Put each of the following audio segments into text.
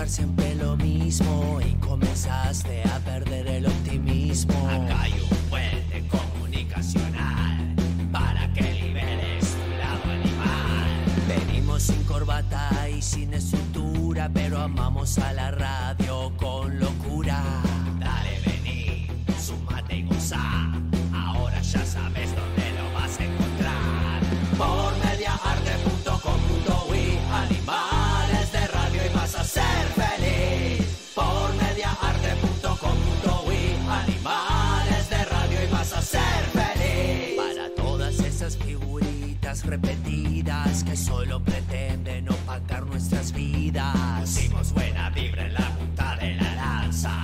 escuchar siempre lo mismo y comenzaste a perder el optimismo. Acá hay un puente comunicacional para que liberes tu lado animal. Venimos sin corbata y sin estructura, pero amamos a la radio con locura. Dale, vení, sumate y gozá. Que solo pretenden opacar nuestras vidas. Pusimos buena vibra en la punta de la lanza.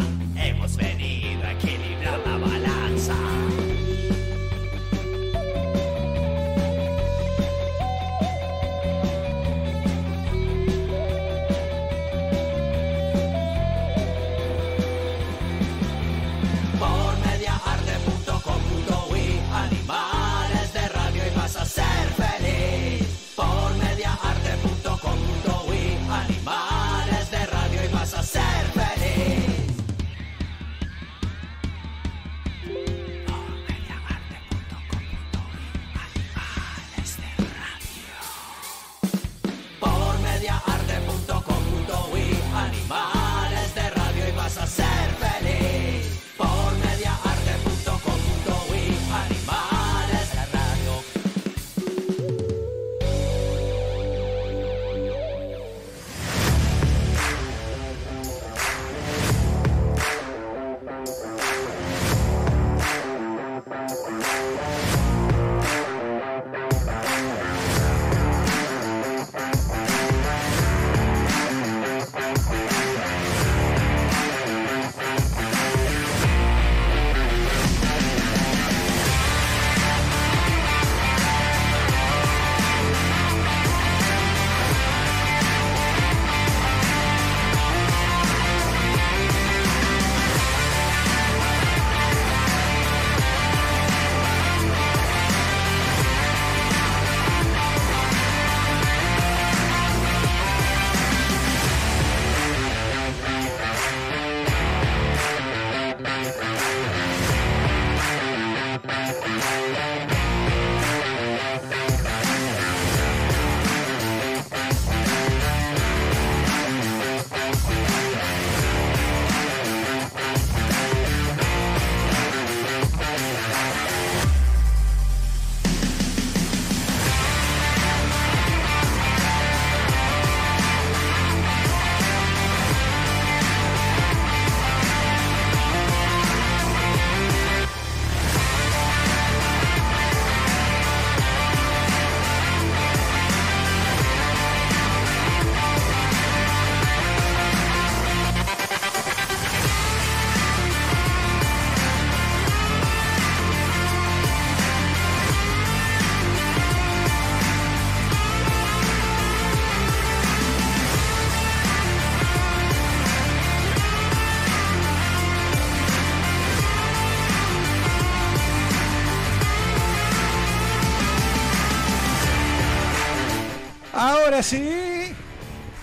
Sí,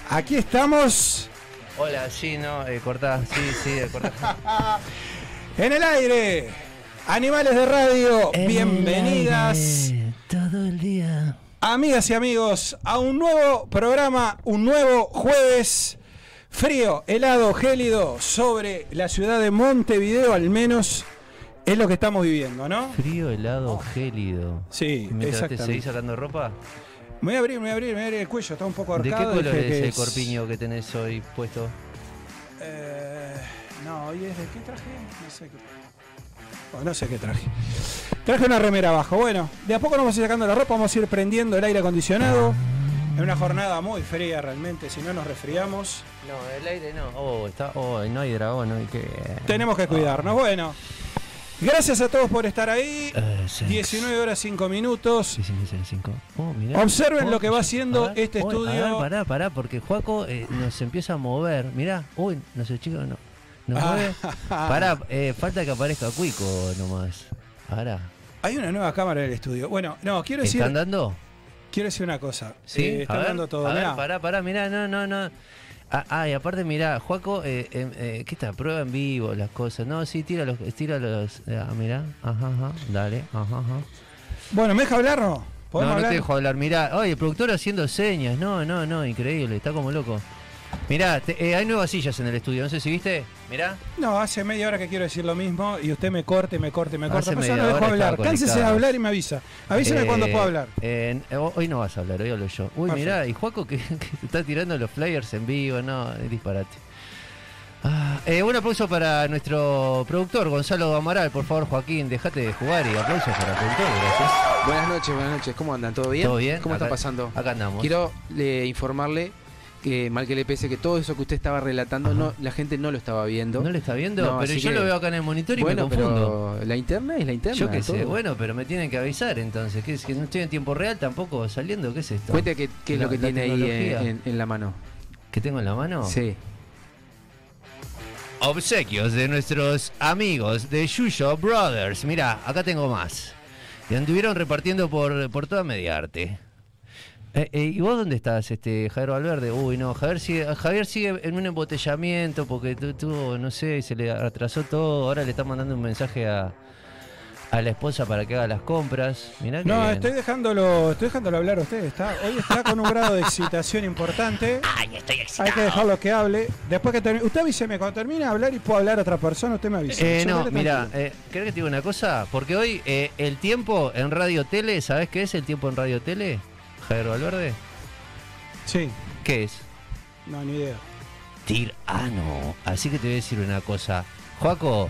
aquí estamos Hola, sí, no, eh, cortá, sí, sí, eh, cortá. en el aire. Animales de radio, bienvenidas. Todo el día. Amigas y amigos, a un nuevo programa, un nuevo jueves frío, helado, gélido sobre la ciudad de Montevideo, al menos es lo que estamos viviendo, ¿no? Frío, helado, gélido. Sí, Mientras te exactamente. seguís sacando ropa, Me voy a abrir, me voy a abrir, me voy a abrir el cuello, está un poco ¿de qué ahorcado. color es el corpiño que tenés hoy puesto? Eh, no, hoy es de qué traje, no sé qué. oh, no sé qué traje. Traje una remera abajo. Bueno, de a poco nos vamos a ir sacando la ropa, vamos a ir prendiendo el aire acondicionado. Es una jornada muy fría realmente, si no nos resfriamos. No, el aire no. Oh, está, oh, no hay dragón, no hay que. Tenemos que cuidarnos. Bueno, gracias a todos por estar ahí. Eh, sex. 19 horas 5 minutos. Sí, sí, sí, cinco. Oh, mirá. Observen Oh, lo que va haciendo pará. este Oh, estudio. A ver, pará, pará, porque Juaco eh, nos empieza a mover. Mirá, uy, no sé, chicos, no. Nos Ah. mueve. Pará, eh, falta que aparezca Cuico nomás. Pará. Hay una nueva cámara en el estudio. Bueno, no, quiero decir, ¿Está andando? quiero decir una cosa. Sí, Eh, está hablando todo. Ver, Mirá. pará, pará, mirá, no, no, no. Ah, ah, y aparte, mirá, Juaco, eh, eh, eh, ¿qué está? Prueba en vivo las cosas. No, sí, tira los. Tira los ah, mirá, ajá, ajá, dale, ajá, ajá. Bueno, ¿me deja hablar o no? No, ¿Podemos no hablar? te dejo hablar. Mirá, oye, el productor haciendo señas. No, no, no, increíble, está como loco. Mirá, te- eh, hay nuevas sillas en el estudio, no sé si viste. Mirá. No, hace media hora que quiero decir lo mismo y usted me corte, me corte, me corta. Hace media no dejo hablar. Cánsese de hablar y me avisa. Avíseme Eh, cuando puedo hablar. eh, hoy no vas a hablar, hoy hablo yo. Uy, Perfecto. mirá, y Juaco que, que está tirando los flyers en vivo, no, es disparate. Ah, eh, un aplauso para nuestro productor, Gonzalo Amaral. Por favor, Joaquín, déjate de jugar y aplausos para el productor, gracias. Buenas noches, buenas noches. ¿Cómo andan? ¿Todo bien? ¿Todo bien? ¿Cómo Acá- está pasando? Acá andamos. Quiero eh, informarle que, mal que le pese, que todo eso que usted estaba relatando, Ajá. no, la gente no lo estaba viendo. ¿No le está viendo? No, pero yo que- lo veo acá en el monitor y bueno, me confundo. pero la interna es la interna. Yo qué sé, bueno, pero me tienen que avisar entonces. ¿Qué es que no estoy en tiempo real tampoco saliendo? ¿Qué es esto? Cuente qué, qué es La- lo que tiene ahí tecnología. en, en- en la mano. ¿Qué tengo en la mano? Sí. Obsequios de nuestros amigos de Yuyo Brothers. Mira, acá tengo más. Y anduvieron repartiendo por, por toda Mediarte. Eh, eh, ¿Y vos dónde estás, este Javier Valverde? Uy, no, Javier sigue, Javier sigue en un embotellamiento porque tu- tuvo, no sé, se le atrasó todo. Ahora le está mandando un mensaje a, a la esposa para que haga las compras. Mirá No, estoy dejándolo, estoy dejándolo hablar a usted. Está, hoy está con un grado de excitación importante. Ay, estoy excitado. Hay que dejarlo que hable. Después que termine, usted avíseme cuando termine de hablar y puedo hablar a otra persona, usted me avisa. Eh, no, mira, eh, ¿querés que te diga una cosa? Porque hoy eh, el tiempo en Radio Tele, ¿sabés qué es el tiempo en Radio Tele? Javier Valverde. Sí, ¿Qué es? no, ni idea. Tirano. Así que te voy a decir una cosa. Joaco,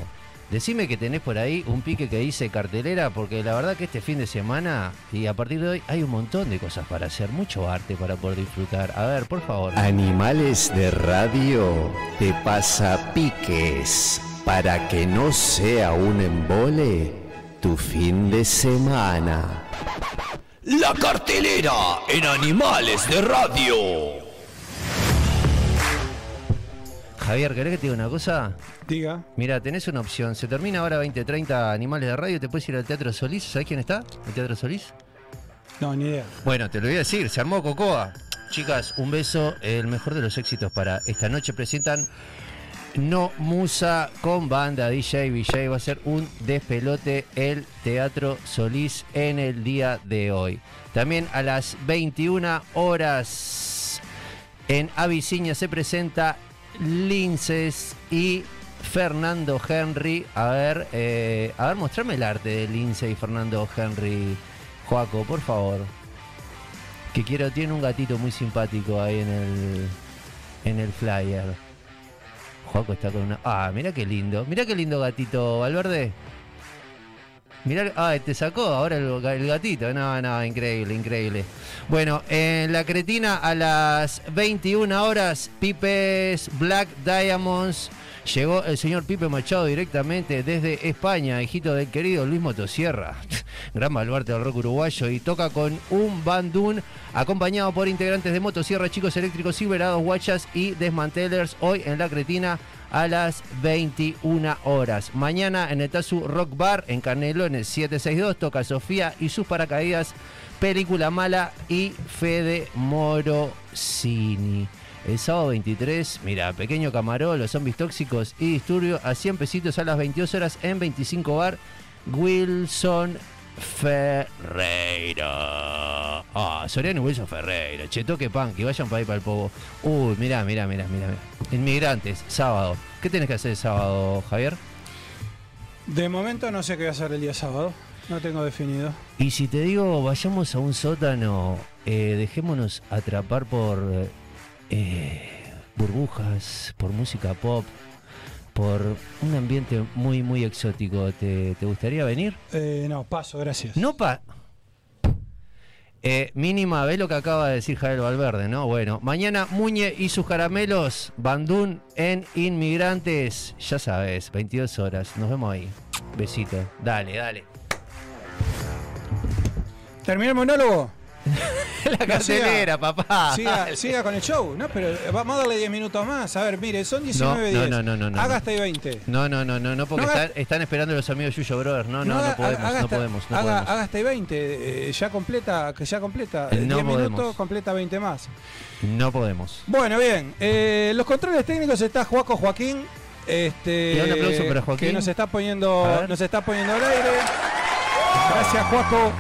decime que tenés por ahí un pique que dice cartelera, porque la verdad que este fin de semana y a partir de hoy hay un montón de cosas para hacer, mucho arte para poder disfrutar. A ver, por favor. Animales de radio te pasa piques para que no sea un embole tu fin de semana. La cartelera en Animales de Radio. Javier, ¿querés que te diga una cosa? Diga. Mira, tenés una opción. Se termina ahora 2030 Animales de Radio. Te puedes ir al Teatro Solís. ¿Sabés quién está? ¿El Teatro Solís? No, ni idea. Bueno, te lo voy a decir. Se armó Cocoa. Chicas, un beso. El mejor de los éxitos para esta noche. Presentan No Musa con banda DJ VJ. Va a ser un despelote el Teatro Solís en el día de hoy. También a las 21 horas en Avicina se presenta Linces y Fernando Henry. A ver, eh, a ver, mostrame el arte de Lince y Fernando Henry. Joaco, por favor. Que quiero, tiene un gatito muy simpático ahí en el en el flyer. Joaco está con una. Ah, mira qué lindo. Mira qué lindo gatito, Valverde. Mirá, ah, te sacó ahora el, el gatito. No, no, increíble, increíble. Bueno, en la cretina a las 21 horas, Pipes Black Diamonds. Llegó el señor Pipe Machado directamente desde España, hijito del querido Luis Motosierra, gran baluarte del rock uruguayo, y toca con un bandún acompañado por integrantes de Motosierra, Chicos Eléctricos, Silverados, Guachas y Desmantelers, hoy en la Cretina a las 21 horas. Mañana en el Tazu Rock Bar en Canelones 762 toca Sofía y sus paracaídas, Película Mala y Fede Morosini. El sábado 23, mira, Pequeño Camarón, Los Zombies Tóxicos y Disturbio a 100 pesitos a las 22 horas en 25 Bar, Wilson Ferreira. Ah, Soriano y Wilson Ferreira. Che, toque pan, que vayan para ahí para el povo. Uy, mirá, mirá, mirá, mirá. mirá. Inmigrantes, sábado. ¿Qué tenés que hacer el sábado, Javier? De momento no sé qué voy a hacer el día sábado. No tengo definido. Y si te digo, vayamos a un sótano, eh, dejémonos atrapar por eh, burbujas, por música pop, por un ambiente muy, muy exótico. ¿Te, te gustaría venir? Eh, no, paso, gracias. No pa... Eh, mínima, ve lo que acaba de decir Javier Valverde, ¿no? Bueno, mañana Muñe y sus caramelos, Bandún en Inmigrantes, ya sabes, 22 horas, nos vemos ahí. Besito, dale, dale. ¿Terminé el monólogo? La cartelera, papá. Siga, siga con el show, ¿no? Pero vamos a darle 10 minutos más. A ver, mire, son 19 no, 10. no, no, no, no. Haga hasta ahí 20. No, no, no, no, no, porque No están, están esperando los amigos Yuyo Brothers. No, no, no, podemos, haga no hasta- podemos, no haga, podemos. haga hasta ahí 20. eh, ya completa, que ya completa. No 10 podemos. minutos, completa 20 más. No podemos. Bueno, bien. eh, los controles técnicos está Juaco Joaquín. Este, Y un aplauso para Joaquín. Que nos está poniendo, nos está poniendo al aire. Gracias, Juaco.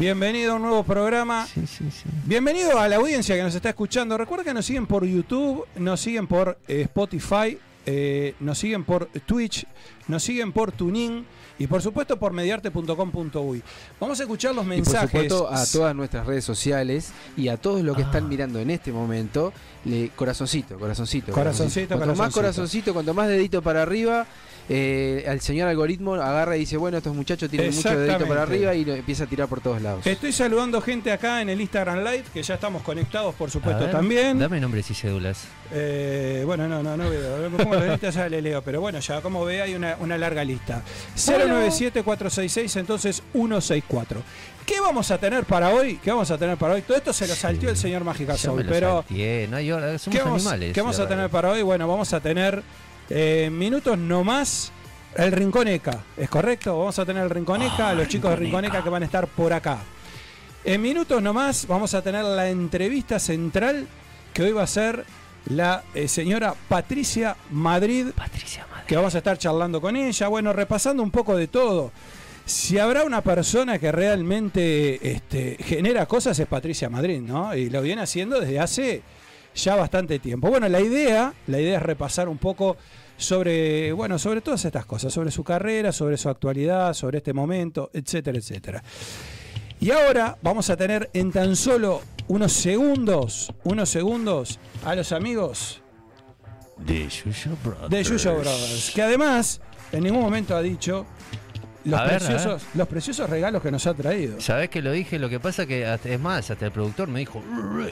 Bienvenido a un nuevo programa. Sí, sí, sí. Bienvenido a la audiencia que nos está escuchando. Recuerda que nos siguen por YouTube, nos siguen por eh, Spotify, eh, nos siguen por Twitch, nos siguen por Tunin y por supuesto por mediarte.com.uy. Vamos a escuchar los Y por mensajes. supuesto a todas nuestras redes sociales y a todos los que Ah. están mirando en este momento, le, corazoncito, corazoncito. Corazoncito, Cuanto más corazoncito. corazoncito, cuanto más dedito para arriba, eh, el señor algoritmo agarra y dice, bueno, estos muchachos tienen mucho dedito para arriba y lo empieza a tirar por todos lados. Estoy saludando gente acá en el Instagram Live, que ya estamos conectados, por supuesto, ver, también. Dame nombres y cédulas. Eh, bueno, no, no, no veo. Me pongo la lista, ya le leo. Pero bueno, ya como ve, hay una, una larga lista. 097-466, entonces 164. ¿Qué vamos a tener para hoy? ¿Qué vamos a tener para hoy? Todo esto se lo salteó el señor Mágica Soul, pero no somos ¿qué vamos, animales. qué vamos a tener para hoy? Bueno, vamos a tener eh, minutos no más. El Rinconeca, ¿es correcto? Vamos a tener el Rinconeca, Ah, los chicos de Rinconeca. Rinconeca que van a estar por acá. En minutos nomás vamos a tener la entrevista central que hoy va a ser la eh, señora Patricia Madrid, Patricia. Que vamos a estar charlando con ella, bueno, repasando un poco de todo. Si habrá una persona que realmente este, genera cosas es Patricia Madrid, ¿no? Y lo viene haciendo desde hace ya bastante tiempo. Bueno, la idea, la idea es repasar un poco sobre, bueno, sobre todas estas cosas, sobre su carrera, sobre su actualidad, sobre este momento, etcétera, etcétera. Y ahora vamos a tener en tan solo unos segundos, unos segundos a los amigos De Yuyo Brothers. de Brothers, que además en ningún momento ha dicho los, ver, preciosos, los preciosos regalos que nos ha traído. Sabés que lo dije, lo que pasa que, hasta- es más, hasta el productor me dijo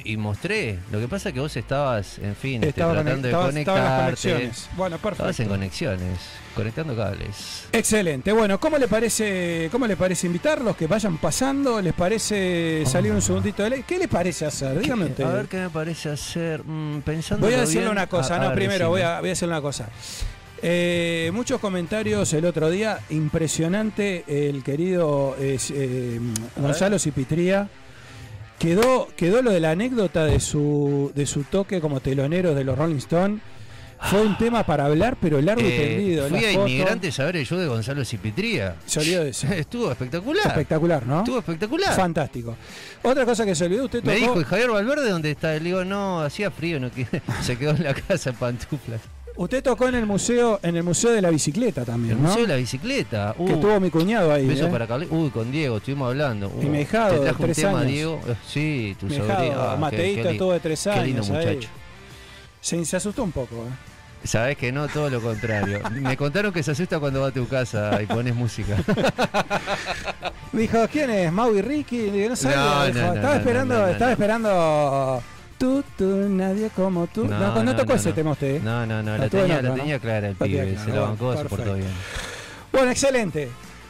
y mostré. Lo que pasa que vos estabas, en fin, este, tratando de conect- estaba- estaba en las conectarte. conexiones. Bueno, Estabas en perfecto. conexiones, conectando cables. Excelente. Bueno, ¿cómo le parece, cómo le parece invitarlos? Que vayan pasando, ¿les parece salir un segundito de ley? ¿Qué les parece hacer? Dígame usted. A ver qué me parece hacer. mm, pensando. Voy a decirle una cosa, no, primero voy a, voy a decirle una cosa. Eh, muchos comentarios el otro día, impresionante el querido eh, eh, Gonzalo Cipitría. Quedó, quedó lo de la anécdota de su, de su toque como telonero de los Rolling Stones. Fue un tema para hablar, pero largo y tendido. Eh, fui la a foto. Inmigrantes a ver el show de Gonzalo Cipitría. Se olvidó de eso. Estuvo espectacular. Espectacular, ¿no? Estuvo espectacular. Fantástico. Otra cosa que se olvidó, usted Me tocó- dijo, ¿y Javier Valverde dónde está? Le digo, no, hacía frío, no se quedó en la casa en pantuflas. Usted tocó en el museo, en el museo de la bicicleta también, El ¿no? museo de la bicicleta. Que Uh, tuvo mi cuñado ahí. beso ¿eh? para Carli- Uy, con Diego, estuvimos hablando. Uh, Y mi hijado te de trajo un tema, años. Diego. Eh, Sí, tu sobrino. Ah, qué- Mateito qué li- estuvo de tres Qué lindo años muchacho. Se, se asustó un poco. ¿eh? Sabes que no, todo lo contrario. Me contaron que se asusta cuando va a tu casa y pones música. Dijo, ¿quién es? Mau y Ricky. No sabía. No, no, no, estaba esperando, estaba esperando. Tú, tú, nadie como tú. No, no, tocó ese tema usted. ¿eh? No, no, no, La tenía, la ¿no? tenía clara el pibe, se la bancó, se portó bien. Bueno, excelente.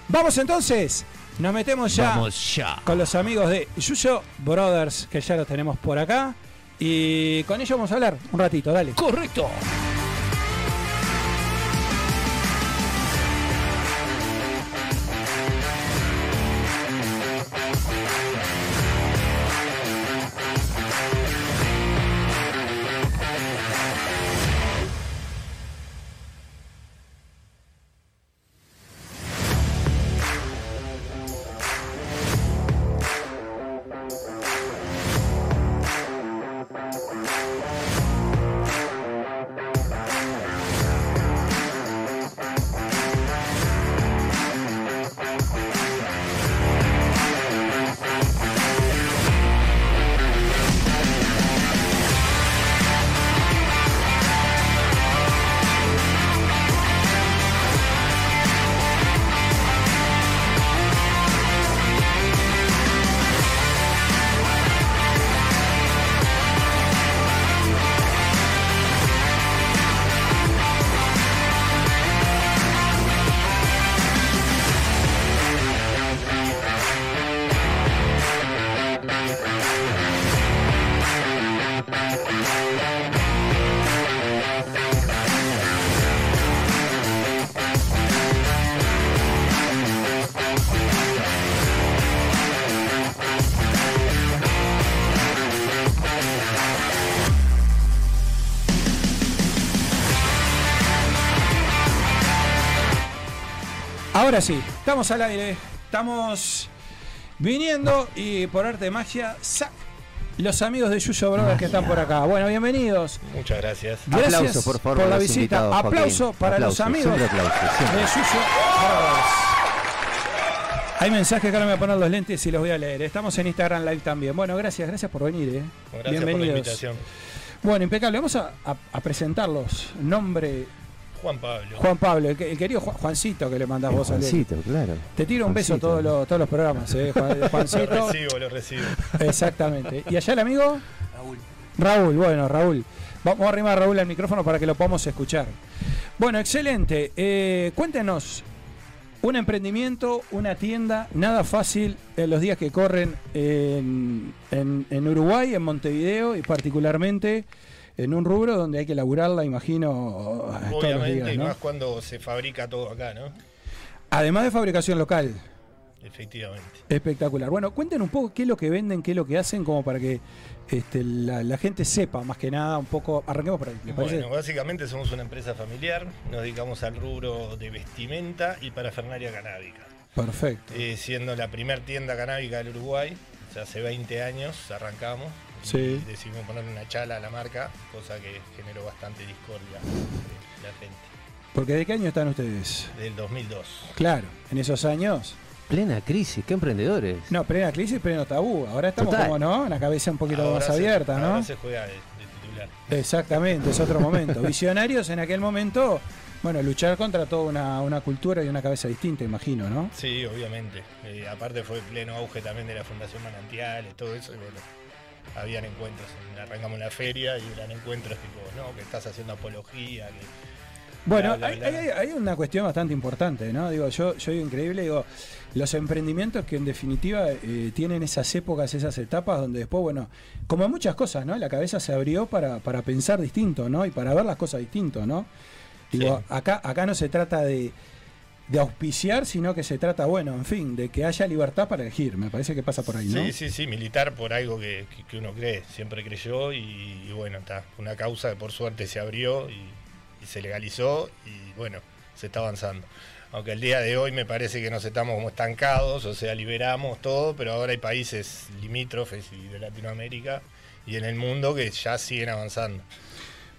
Vamos entonces. Nos metemos ya Vamos ya. con los amigos de Yuyo Brothers, que ya los tenemos por acá. Y con ellos vamos a hablar un ratito, dale. Correcto. Ahora sí, estamos al aire. Estamos viniendo y por arte de magia, los amigos de Yuyo Brothers que están por acá. Bueno, bienvenidos. Muchas gracias. Gracias Aplauso, por, favor, por la visita. Aplauso para los amigos de Yuyo Brothers. Hay mensajes que ahora me voy a poner los lentes y los voy a leer. Estamos en Instagram Live también. Bueno, gracias, gracias por venir. Eh. Gracias Bienvenidos. por la invitación. Bueno, impecable. Vamos a, a presentarlos. Nombre, Juan Pablo. Juan Pablo, el, querido Juancito que le mandás vos Juancito, claro. Te tiro un beso todos los, todos los programas, ¿eh? Juancito. lo recibo, lo recibo. Exactamente. ¿Y allá el amigo? Raúl. Raúl, bueno, Raúl. Vamos a arrimar a Raúl al micrófono para que lo podamos escuchar. Bueno, excelente. Eh, cuéntenos, un emprendimiento, una tienda, nada fácil en los días que corren en, en Uruguay, en Montevideo y particularmente en un rubro donde hay que laburarla, imagino. Obviamente, y más cuando se fabrica todo acá, ¿no? Además de fabricación local. Efectivamente. Espectacular. Bueno, cuenten un poco qué es lo que venden, qué es lo que hacen, como para que este, la, gente sepa más que nada un poco. Arranquemos por ahí. bueno, básicamente somos una empresa familiar, nos dedicamos al rubro de vestimenta y parafernalia canábica. Perfecto. Eh, siendo la primera tienda canábica del Uruguay, hace 20 años arrancamos Sí. decidimos ponerle una chala a la marca, cosa que generó bastante discordia de la gente. Porque ¿de qué año están ustedes? Del 2002. Claro, en esos años. Plena crisis, qué emprendedores. No, plena crisis, pleno tabú. Ahora estamos como, ¿no? La cabeza un poquito más abierta, ¿no? Ahora se juega de, titular. Exactamente, es otro momento. Visionarios en aquel momento, bueno, luchar contra toda una, cultura y una cabeza distinta, imagino, ¿no? Sí, obviamente. Eh, aparte fue pleno auge también de la Fundación Manantiales, todo eso. Y bueno, habían encuentros. Arrancamos la feria y eran encuentros tipo, no, que estás haciendo apología. bueno, hay, una cuestión bastante importante, ¿no? Digo, yo, yo digo increíble, digo, los emprendimientos que en definitiva eh, tienen esas épocas, esas etapas donde después, bueno, como muchas cosas, ¿no? La cabeza se abrió para, para pensar distinto, ¿no? Y para ver las cosas distinto, ¿no? Digo, acá, acá no se trata de de auspiciar, sino que se trata, bueno, en fin, de que haya libertad para elegir. Me parece que pasa por ahí, ¿no? Sí, sí, sí, militar por algo que, uno cree, siempre creyó y, bueno, está, una causa que por suerte se abrió y, se legalizó y bueno, se está avanzando. Aunque el día de hoy me parece que nos estamos como estancados, o sea, liberamos todo, pero ahora hay países limítrofes y de Latinoamérica y en el mundo que ya siguen avanzando.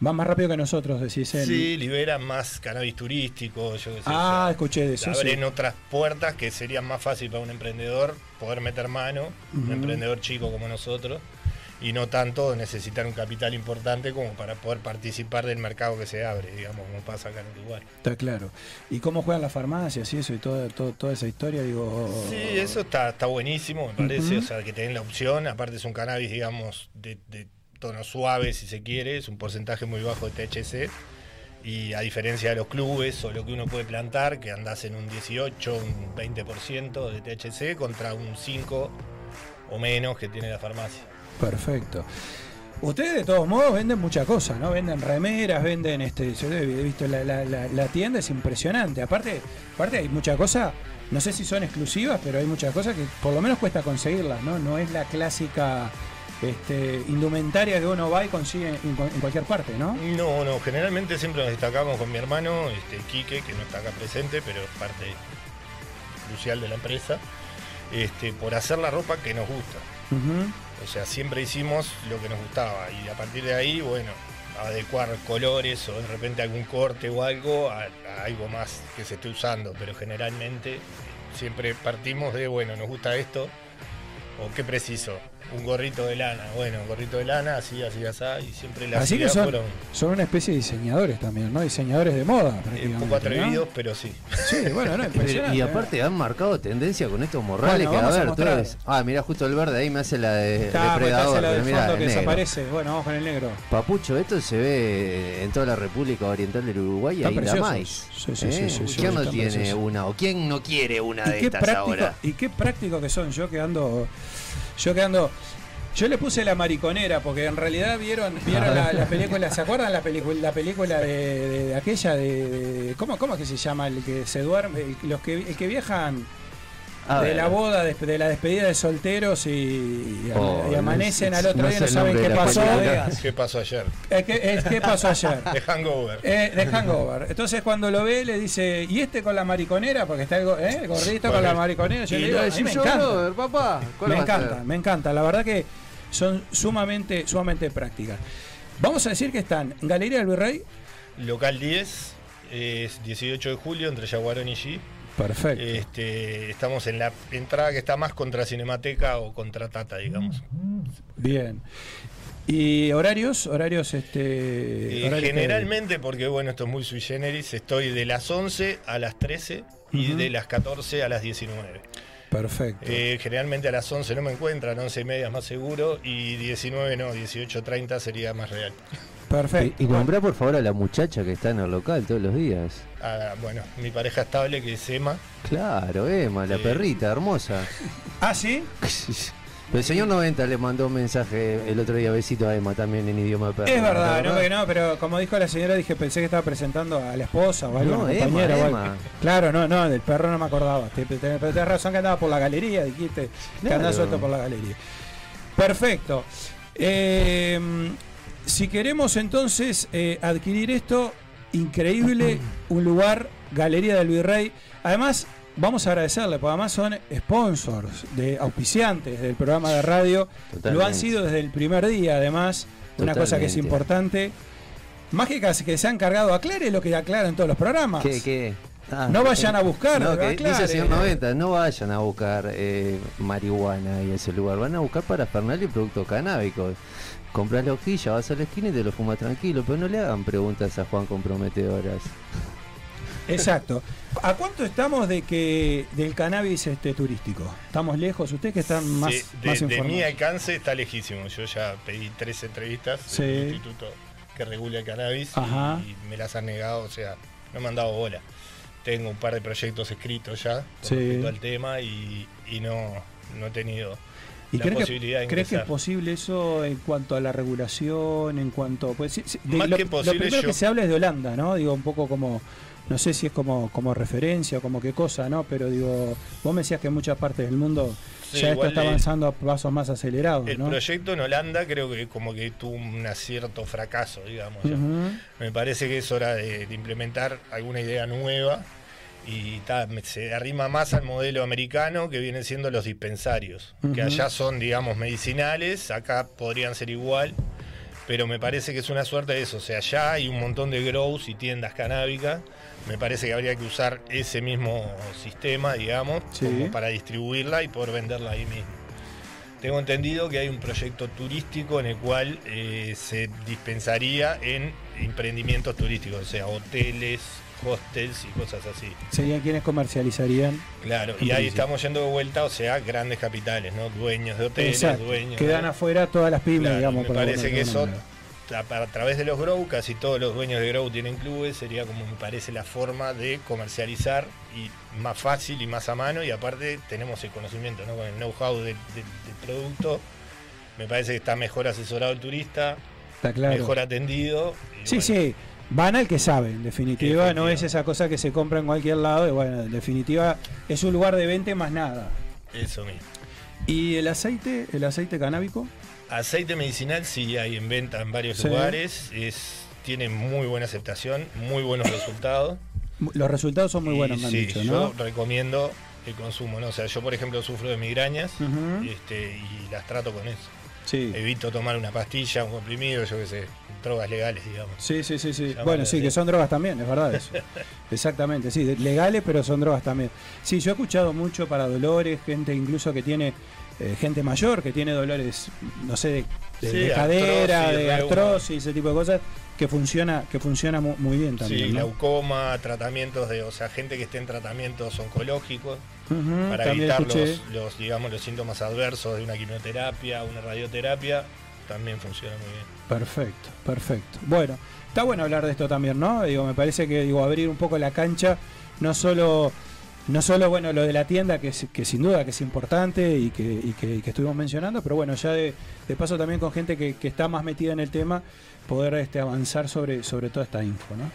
Va más rápido que nosotros, decís. Sí, liberan más cannabis turístico, yo qué sé. Ah, escuché de eso. Abren otras puertas que serían más fácil para un emprendedor poder meter mano, un emprendedor chico como nosotros, y no tanto necesitar un capital importante como para poder participar del mercado que se abre, digamos, como pasa acá en Uruguay. Está claro. ¿Y cómo juegan las farmacias y eso y toda, toda, esa historia? digo Sí, eso está, está buenísimo, me parece. O sea, que tienen la opción. Aparte es un cannabis, digamos, de tono suave si se quiere, es un porcentaje muy bajo de THC. Y a diferencia de los clubes o lo que uno puede plantar, que andas en un 18, un 20% de THC contra un 5 o menos que tiene la farmacia. Perfecto. Ustedes de todos modos venden muchas cosas, ¿no? Venden remeras, venden este. Yo he visto la, tienda, es impresionante. Aparte, aparte hay muchas cosas, no sé si son exclusivas, pero hay muchas cosas que por lo menos cuesta conseguirlas, ¿no? No es la clásica este, indumentaria que uno va y consigue en, cualquier parte, ¿no? No, no, generalmente siempre nos destacamos con mi hermano, este, Quique, que no está acá presente, pero es parte crucial de la empresa, este, por hacer la ropa que nos gusta. O sea, siempre hicimos lo que nos gustaba y a partir de ahí, bueno, adecuar colores o de repente algún corte o algo a, a algo más que se esté usando, pero generalmente siempre partimos de, bueno, nos gusta esto, o qué preciso, un gorrito de lana, bueno, un gorrito de lana, así, así, así, y siempre las Así que son, son una especie de diseñadores también, ¿no? Diseñadores de moda. Un poco atrevidos, pero sí. Sí, bueno, no, Y aparte han marcado tendencia con estos morrales que, a ver, tú Ah, mira, justo el verde ahí me hace la de depredador. La fondo que desaparece. Bueno, vamos con el negro. Papucho, esto se ve en toda la República Oriental del Uruguay y ahí nada más. Sí, sí, sí, sí, ¿Quién no tiene una o quién no quiere una de estas ahora? Y qué práctico que son, yo quedando yo quedando. Yo le puse la mariconera porque en realidad vieron, vieron la, película, ¿se acuerdan la película, la película de, aquella de, ¿cómo, cómo es que se llama el que se duerme, los que el que viajan de la boda, de, la despedida de solteros y, oh, amanecen al otro día no saben qué pasó. ¿Qué pasó ayer? ¿Qué, pasó ayer? De hangover. Eh, de hangover. Entonces cuando lo ve le dice, ¿y este con la mariconera? Porque está el, eh, gordito con la mariconera. Yo le digo, me encanta. papá. Me encanta, me encanta. La verdad que son sumamente, sumamente prácticas. Vamos a decir que están Galería del Virrey. Local 10, es 18 de julio entre Yaguarón y G. Perfecto. Este, estamos en la entrada que está más contra Cinemateca o contra Tata, digamos. Bien. ¿Y horarios? Horarios, este. Eh, generalmente, porque bueno, esto es muy sui generis, estoy de las 11 a las 13 y de las 14 a las 19. Perfecto. Eh, generalmente a las 11 no me encuentran, 11 y media es más seguro y 19 no, 18.30 sería más real. Perfecto. Y, nombra por favor a la muchacha que está en el local todos los días. Ah, bueno, mi pareja estable que es Emma. Claro, Emma, la perrita hermosa. ¿Ah, sí? el señor 90 le mandó un mensaje el otro día, besito a Emma también en idioma perro. Es verdad, no, que no, pero como dijo la señora, dije, pensé que estaba presentando a la esposa o a no, Emma, Claro, no, no, del perro no me acordaba. Tenés razón que andaba por la galería, dijiste, que andaba suelto por la galería. Perfecto. Eh, si queremos entonces eh, adquirir esto, increíble, un lugar, Galería del Virrey. Además, vamos a agradecerle, porque además son sponsors, de auspiciantes del programa de radio. Lo han sido desde el primer día, además. Una cosa que es importante. Mágicas que se han cargado, aclare lo que aclaran todos los programas. ¿Qué, ah, no vayan a buscar, no, dice señor 90, no vayan a buscar eh, marihuana y ese lugar, van a buscar para y productos canábicos compras la hojilla, vas a la esquina y te lo fumas tranquilo, pero no le hagan preguntas a Juan comprometedoras. Exacto. ¿A cuánto estamos de que del cannabis este turístico? ¿Estamos lejos? ¿Ustedes que están más, sí, de, de mi alcance está lejísimo. Yo ya pedí tres entrevistas sí. en un instituto que regula el cannabis y, me las han negado, o sea, no me han dado bola. Tengo un par de proyectos escritos ya con respecto al tema y, y no, no he tenido ¿Y crees que, ¿crees que es posible eso en cuanto a la regulación, en cuanto... Pues, Más lo, que posible, primero que se habla es de Holanda, ¿no? Digo, un poco como... No sé si es como, como referencia o como qué cosa, ¿no? Pero digo, vos me decías que en muchas partes del mundo ya esto está avanzando a pasos más acelerados. El proyecto en Holanda creo que como que tuvo un cierto fracaso, digamos. Me parece que es hora de implementar alguna idea nueva y se arrima más al modelo americano que vienen siendo los dispensarios, que allá son, digamos, medicinales, acá podrían ser igual, pero me parece que es una suerte de eso, o sea, allá hay un montón de grows y tiendas canábicas, me parece que habría que usar ese mismo sistema, digamos, como para distribuirla y poder venderla ahí mismo. Tengo entendido que hay un proyecto turístico en el cual eh, se dispensaría en emprendimientos turísticos, o sea, hoteles, hostels y cosas así. Serían quienes comercializarían. Claro, y ahí estamos yendo de vuelta, o sea, grandes capitales, ¿no? Dueños de hoteles, dueños. Quedan afuera todas las pymes, digamos. Me parece que eso, a, través de los Grow, casi todos los dueños de Grow tienen clubes, sería como me parece la forma de comercializar y más fácil y más a mano, y aparte tenemos el conocimiento, ¿no? Con el know-how del, producto, me parece que está mejor asesorado el turista, está claro. mejor atendido. Sí, sí. Van al que sabe, en definitiva, no es esa cosa que se compra en cualquier lado, y bueno, en definitiva es un lugar de venta más nada. Eso mismo. ¿Y el aceite, el aceite canábico? Aceite medicinal sí hay en venta en varios lugares, es, tiene muy buena aceptación, muy buenos resultados. Los resultados son muy buenos, me han dicho, ¿no? Yo recomiendo el consumo, ¿no? O sea, yo por ejemplo sufro de migrañas este, y las trato con eso. Evito tomar una pastilla, un comprimido, yo qué sé, drogas legales, digamos. Sí, sí, sí, sí. Bueno, sí, que son drogas también, es verdad eso. Exactamente, sí, legales, pero son drogas también. Sí, yo he escuchado mucho para dolores, gente incluso que tiene, eh, gente mayor que tiene dolores, no sé, de, cadera, de artrosis, ese tipo de cosas, que funciona, que funciona muy, bien también. Sí, glaucoma, tratamientos de, o sea, gente que esté en tratamientos oncológicos para evitar los, digamos, los síntomas adversos de una quimioterapia, una radioterapia, también funciona muy bien. Perfecto, perfecto. Bueno, está bueno hablar de esto también, ¿no? Digo, me parece que digo abrir un poco la cancha, no solo no solo bueno lo de la tienda que, que sin duda que es importante y que, que, estuvimos mencionando pero bueno ya de, paso también con gente que, está más metida en el tema poder este, avanzar sobre, sobre toda esta info ¿no?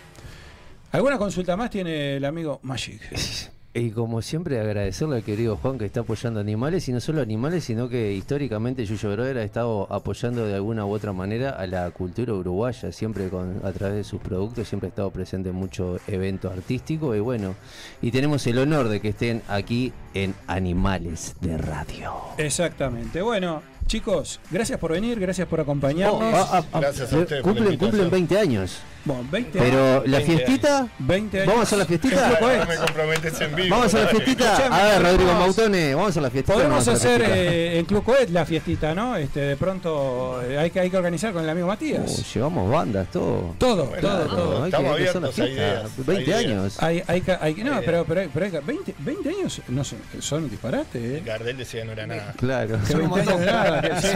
¿alguna consulta más tiene el amigo Magic? Y como siempre agradecerle al querido Juan que está apoyando animales y no solo animales, sino que históricamente Yuyo Brother ha estado apoyando de alguna u otra manera a la cultura uruguaya, siempre con a través de sus productos, siempre ha estado presente en muchos eventos artísticos y bueno, y tenemos el honor de que estén aquí en Animales de Radio. Exactamente. Bueno, chicos, gracias por venir, gracias por acompañarnos. Oh, ah, gracias a ustedes. Cumplen, cumplen 20 años. Bueno, 20 Pero la fiestita, 20 años. ¿Vamos a hacer la fiestita? No me comprometes en vivo. Vamos a la fiestita. A ver, Rodrigo Mautone, vamos a la fiestita. Podemos hacer eh, en Club Coet la fiestita, ¿no? Este, de pronto eh, hay, que, hay que organizar con el amigo Matías. Uh, llevamos bandas, todo. Todo, todo, todo. Estamos abiertos a ideas. 20 años. Hay, hay, hay, no, pero, pero, pero 20, 20 años no son, son un disparate. ¿eh? Gardel decía no era nada. Claro. Que 20 años nada. Que, sí,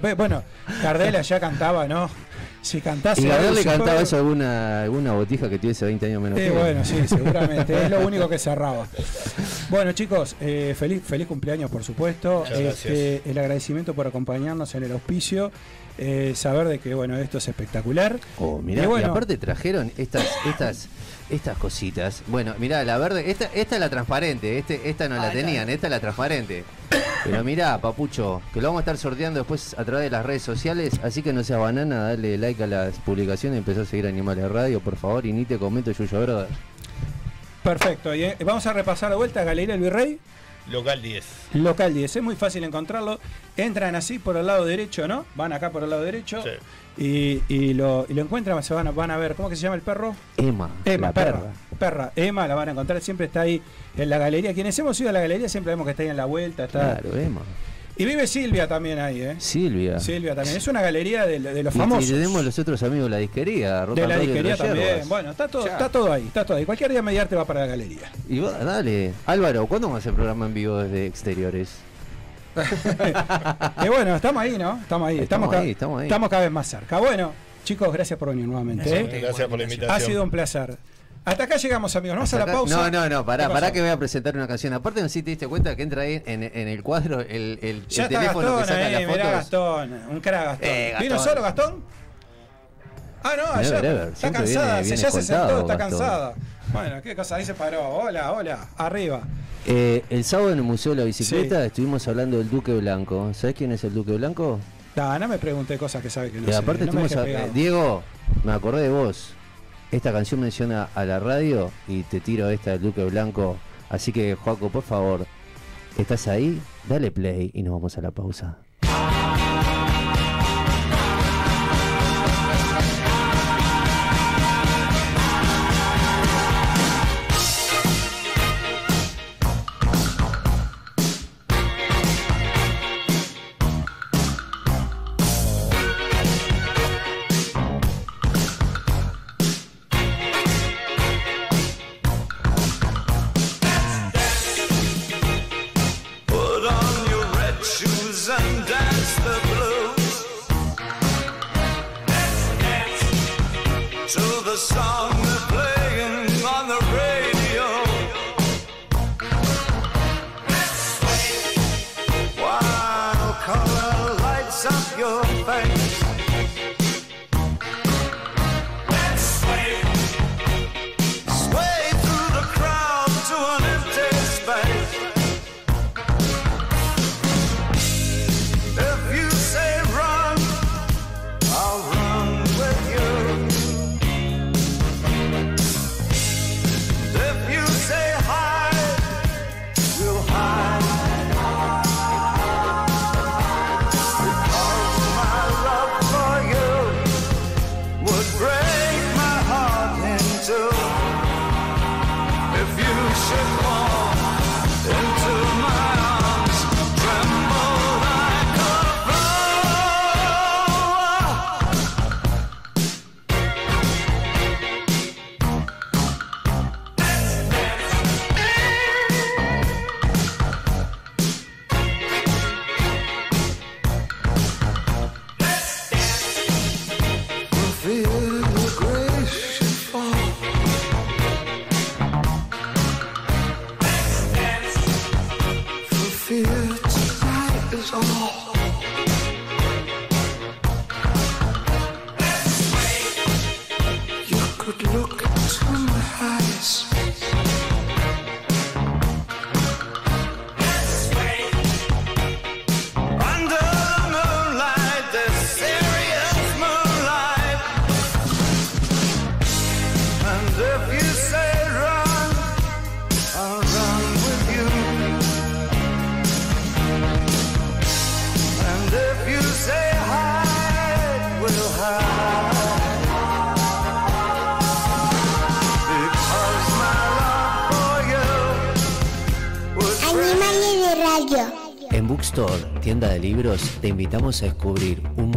pero, bueno, Gardel ya cantaba, ¿no? Si cantase. Y Gardel le cantaba eso a alguna, alguna botija que tuviese 20 años menos. Sí, bueno, sí, seguramente. es lo único que cerraba. Bueno, chicos, eh, feliz, feliz cumpleaños, por supuesto. Este, el agradecimiento por acompañarnos en el auspicio. Eh, saber de que bueno esto es espectacular. Oh, mirá, y, bueno, y aparte trajeron estas, estas estas cositas. Bueno, mirá, la verde, esta, esta es la transparente, este, esta no la tenían, esta es la transparente. Pero mirá, papucho, que lo vamos a estar sorteando después a través de las redes sociales, así que no seas banana, dale like a las publicaciones y empezó a seguir Animales Radio, por favor, y ni te comento Yuyo Brother. Perfecto, y eh, vamos a repasar de vuelta Galería El Virrey. Local 10. Local 10, es muy fácil encontrarlo. Entran así por el lado derecho, ¿no? Van acá por el lado derecho. Y, y, lo, y lo encuentran, se van a, van a ver, ¿cómo que se llama el perro? Emma. Emma, perra. perra. Emma la van a encontrar, siempre está ahí en la galería. Quienes hemos ido a la galería siempre vemos que está ahí en la vuelta. Está... Claro, Emma. Y vive Silvia también ahí, ¿eh? Silvia. Silvia también. Es una galería de, de los famosos. Y tenemos los otros amigos de la disquería. de la disquería también. Bueno, está todo, está todo ahí, está todo ahí. Cualquier día mediarte va para la galería. Y dale. Álvaro, ¿cuándo vamos a hacer programa en vivo desde exteriores? y bueno, estamos ahí, ¿no? Estamos ahí. Estamos, ahí, estamos, ahí. estamos cada vez más cerca. Bueno, chicos, gracias por venir nuevamente. ¿eh? Gracias por la invitación. Ha sido un placer. Hasta acá llegamos, amigos. Vamos a la pausa. No, no, no, pará, pará que voy a presentar una canción. Aparte, no sé si te diste cuenta que entra ahí en, en el cuadro el, el, ya el teléfono Gastón, que saca eh, las fotos. Gastón, un cara Gastón. Eh, Gastón. ¿Vino solo Gastón? Ah, no, allá. Está cansada, viene, ya se sentó, está cansada. Bueno, qué cosa, ahí se paró. Hola, hola, arriba. Eh, el sábado en el Museo de la Bicicleta sí. estuvimos hablando del Duque Blanco. ¿Sabes quién es el Duque Blanco? No, no me pregunté cosas que sabe que no y sé. Aparte no estuvimos a, Diego, me acordé de vos esta canción menciona a la radio y te tiro esta de Duque Blanco. Así que, Joaco, por favor, ¿estás ahí? Dale play y nos vamos a la pausa. Tienda de libros, te invitamos a descubrir un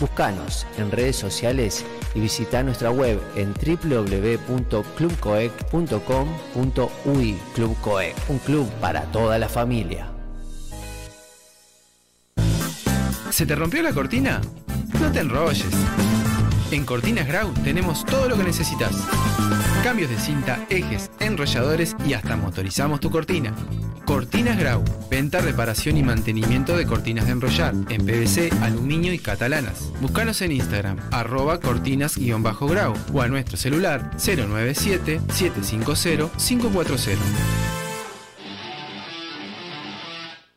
Búscanos en redes sociales y visita nuestra web en www.clubcoec.com.ui Club Coec, un club para toda la familia. ¿Se te rompió la cortina? No te enrolles. En Cortinas Grau tenemos todo lo que necesitas. Cambios de cinta, ejes, enrolladores y hasta motorizamos tu cortina. Cortinas Grau, venta, reparación y mantenimiento de cortinas de enrollar en PVC, aluminio y catalanas. Búscanos en Instagram, arroba cortinas-grau o a nuestro celular 097-750-540.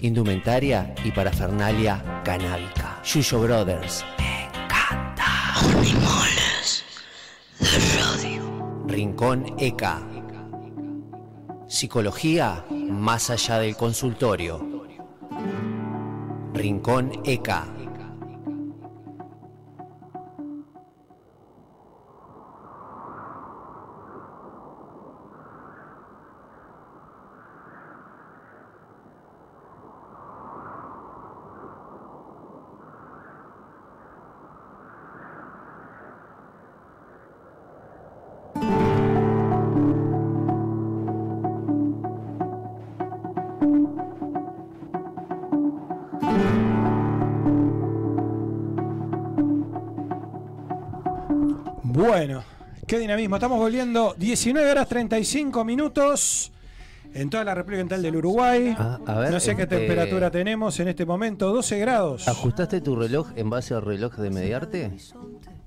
indumentaria y parafernalia canábica. Yuyo Brothers. Me encanta. De radio. Rincón ECA. Psicología más allá del consultorio. Rincón ECA. Bueno, qué dinamismo. Estamos volviendo 19 horas 35 minutos en toda la República Oriental del Uruguay. Ah, a ver, no sé qué este- temperatura tenemos en este momento, 12 grados. ¿Ajustaste tu reloj en base al reloj de Mediarte?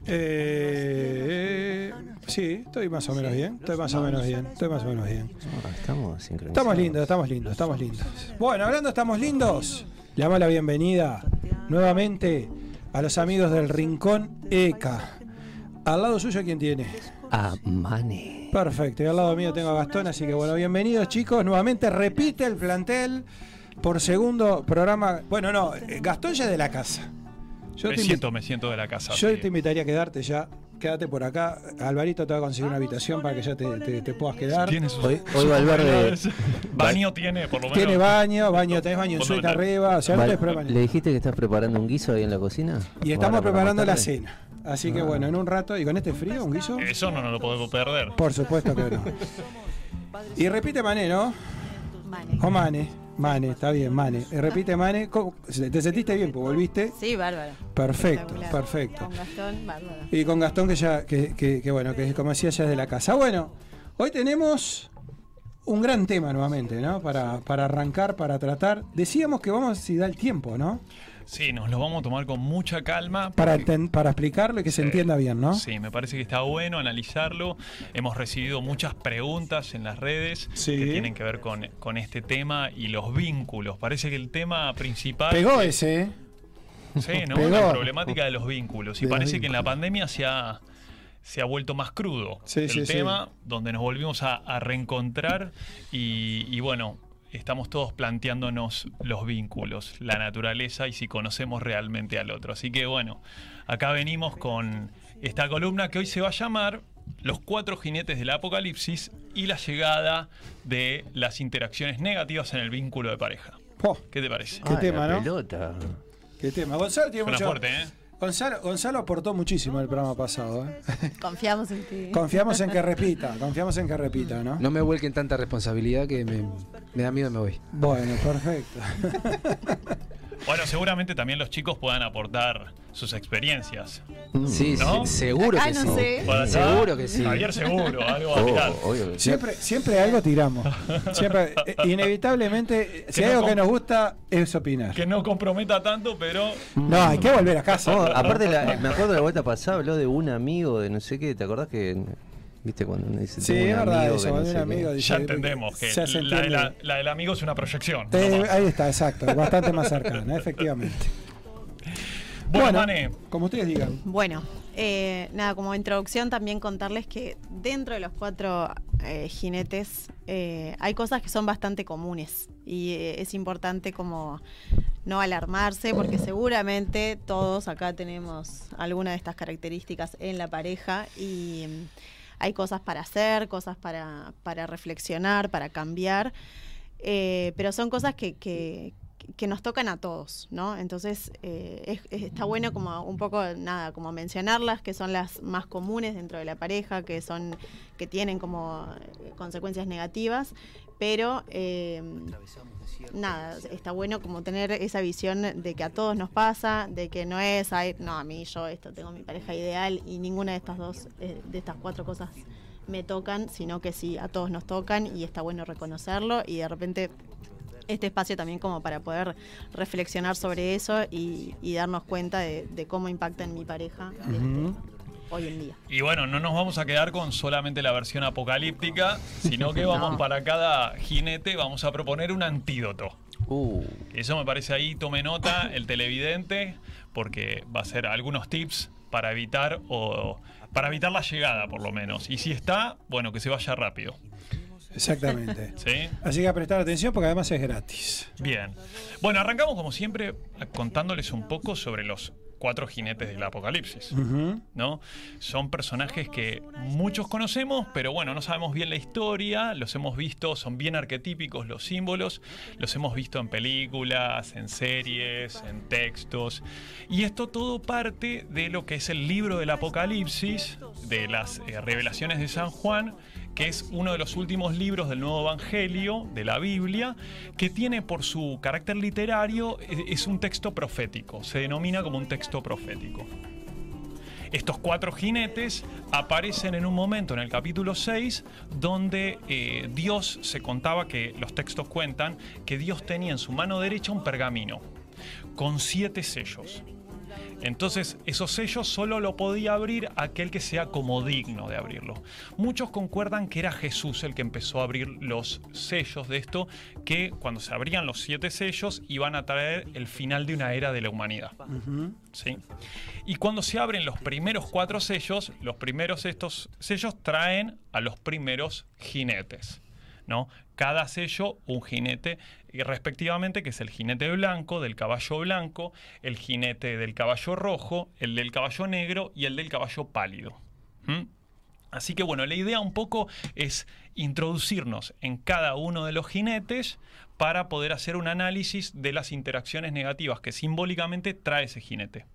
Eh, sí, estoy más o menos bien. Estoy más o menos bien. Estoy más o menos bien. Ah, estamos sincronizados. Estamos lindos, estamos lindos, estamos lindos. Bueno, hablando estamos lindos, le damos la bienvenida nuevamente a los amigos del Rincón ECA. Al lado suyo, ¿quién tiene? a Mane. Perfecto, y al lado mío tengo a Gastón, así que bueno, bienvenidos chicos. Nuevamente repite el plantel por segundo programa. Bueno, no, Gastón ya es de la casa. Yo me te, siento, me siento de la casa. yo te invitaría a quedarte ya. Quédate por acá. Alvarito te va a conseguir una habitación para que ya te, te- te puedas quedar. Tiene sus, Hoy- hoy Valverde-. Baño tiene, por lo menos. Tiene baño, baño, tenés baño en suite arriba. O sea, no ¿Le dijiste que estás preparando un guiso ahí en la cocina? Y ¿O estamos preparando la cena. Así que bueno, en un rato, y con este frío, un guiso. Eso no nos lo podemos perder. Por supuesto que no. Y repite Mané, ¿no? Vale. O Mane. Mane, está bien, Mane. Y repite Mane. ¿Cómo- ¿Te sentiste bien? Pues volviste. Sí, bárbaro. Perfecto, Espectacular. perfecto. Con Gastón, bárbaro. Y con Gastón, que ya, que, que- que bueno, que como decía, ya es de la casa. Bueno, hoy tenemos un gran tema nuevamente, ¿no? Para, para arrancar, para tratar. Decíamos que vamos, si da el tiempo, ¿no? Sí, nos lo vamos a tomar con mucha calma. Para, porque- para explicarlo y que se entienda bien, ¿no? Sí, me parece que está bueno analizarlo. Hemos recibido muchas preguntas en las redes Sí. que tienen que ver con, con este tema y los vínculos. Parece que el tema principal. Pegó ese, ¿eh? Sí, ¿no? Pegó. La problemática de los vínculos. Y De parece que en la pandemia se ha, se ha vuelto más crudo Sí, el sí, sí. tema, donde nos volvimos a, a reencontrar y, y bueno, estamos todos planteándonos los vínculos, la naturaleza y si conocemos realmente al otro. Así que bueno, acá venimos con esta columna que hoy se va a llamar Los cuatro jinetes del apocalipsis y la llegada de las interacciones negativas en el vínculo de pareja. ¿Qué te parece? Qué tema, la ¿no? pelota. qué tema. Gonzalo tiene Suena mucho. fuerte, ¿eh? Gonzalo, Gonzalo aportó muchísimo en el programa pasado. ¿eh? Confiamos en ti. Confiamos en que repita, confiamos en que repita, ¿no? No me vuelquen tanta responsabilidad que me, me da miedo y me voy. Bueno, perfecto. Bueno, seguramente también los chicos puedan aportar sus experiencias. Sí, ¿No? se- seguro Acá que no sí. sé. Seguro que sí. Javier seguro, algo a Oh, tirar. sí. Siempre, siempre algo tiramos. Siempre, eh, inevitablemente, si hay algo que nos gusta, es opinar. Que no comprometa tanto, pero No, hay que volver a casa. Oh, aparte, la- me acuerdo la vuelta pasada habló de un amigo, de no sé qué. ¿Te acordás que.? ¿Viste cuando uno dice. Sí, es verdad amigo eso, no cuando un sé qué"? amigo dice- ya entendemos que Ya se la, de entiende. la- la del amigo es una proyección. Eh, no ahí está, exacto, bastante más cercana, efectivamente. Bueno, Mane, como ustedes digan. Bueno, eh, nada, como introducción también contarles que dentro de los cuatro eh, jinetes eh, hay cosas que son bastante comunes y eh, es importante como no alarmarse porque seguramente todos acá tenemos alguna de estas características en la pareja y hay cosas para hacer, cosas para, para reflexionar, para cambiar, eh, pero son cosas que, que- que nos tocan a todos, ¿no? Entonces eh, es- es- está bueno como un poco, nada, como mencionarlas, que son las más comunes dentro de la pareja, que son, que tienen como consecuencias negativas, pero eh, nada, está bueno como tener esa visión de que a todos nos pasa, de que no es, "Ay, no, a mí yo esto tengo mi pareja ideal y ninguna de estas dos, eh, de estas cuatro cosas me tocan, sino que sí, a todos nos tocan y está bueno reconocerlo y de repente este espacio también como para poder reflexionar sobre eso y, y darnos cuenta de, de cómo impacta en mi pareja. Este, hoy en día. y bueno, no nos vamos a quedar con solamente la versión apocalíptica, sino que vamos No. para cada jinete, vamos a proponer un antídoto. Uh, Eso me parece ahí, tome nota el televidente, porque va a ser algunos tips para evitar o para evitar la llegada, por lo menos. Y si está, bueno, que se vaya rápido. Exactamente. ¿Sí? Así que a prestar atención porque además es gratis. Bien. Bueno, arrancamos como siempre contándoles un poco sobre los cuatro jinetes del apocalipsis. ¿no? Son personajes que muchos conocemos, pero bueno, no sabemos bien la historia, los hemos visto, son bien arquetípicos los símbolos, los hemos visto en películas, en series, en textos, y esto todo parte de lo que es el libro del Apocalipsis, de las eh, revelaciones de San Juan, que es uno de los últimos libros del Nuevo Evangelio, de la Biblia, que tiene por su carácter literario, eh, es un texto profético, se denomina como un texto profético. Estos cuatro jinetes aparecen en un momento en el capítulo 6 donde eh, Dios se contaba que los textos cuentan que Dios tenía en su mano derecha un pergamino con siete sellos. Entonces, esos sellos solo lo podía abrir aquel que sea como digno de abrirlo. Muchos concuerdan que era Jesús el que empezó a abrir los sellos de esto, que cuando se abrían los siete sellos iban a traer el final de una era de la humanidad. ¿sí? Y cuando se abren los primeros cuatro sellos, los primeros estos sellos traen a los primeros jinetes. ¿No? Cada sello, un jinete, y respectivamente, que es el jinete blanco del caballo blanco, el jinete del caballo rojo, el del caballo negro y el del caballo pálido. ¿Mm? Así que bueno, la idea un poco es introducirnos en cada uno de los jinetes para poder hacer un análisis de las interacciones negativas que simbólicamente trae ese jinete.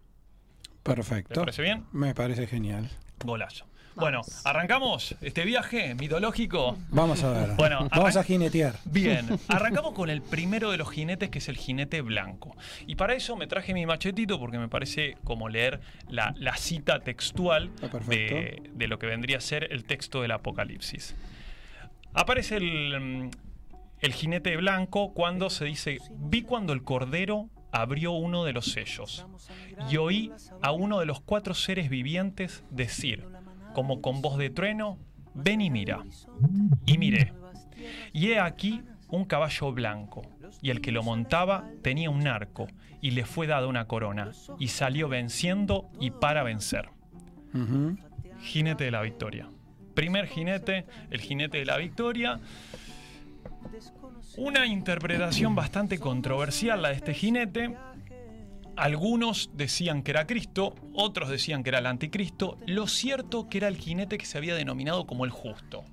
Perfecto. ¿Te parece bien? Me parece genial. Golazo. Bueno, arrancamos este viaje mitológico. Vamos a ver. Bueno, Vamos a jinetear. Bien, arrancamos con el primero de los jinetes, que es el jinete blanco. Y para eso me traje mi machetito porque me parece como leer la, la cita textual Ah, de, de lo que vendría a ser el texto del Apocalipsis. Aparece el, el jinete blanco cuando se dice, vi cuando el cordero abrió uno de los sellos y oí a uno de los cuatro seres vivientes decir, como con voz de trueno, ven y mira. Y miré. Y he aquí un caballo blanco, y el que lo montaba tenía un arco, y le fue dada una corona, y salió venciendo y para vencer. Jinete de la victoria. Primer jinete, el jinete de la victoria. Una interpretación bastante controversial la de este jinete. Algunos decían que era Cristo, otros decían que era el anticristo. Lo cierto que era el jinete que se había denominado como el justo.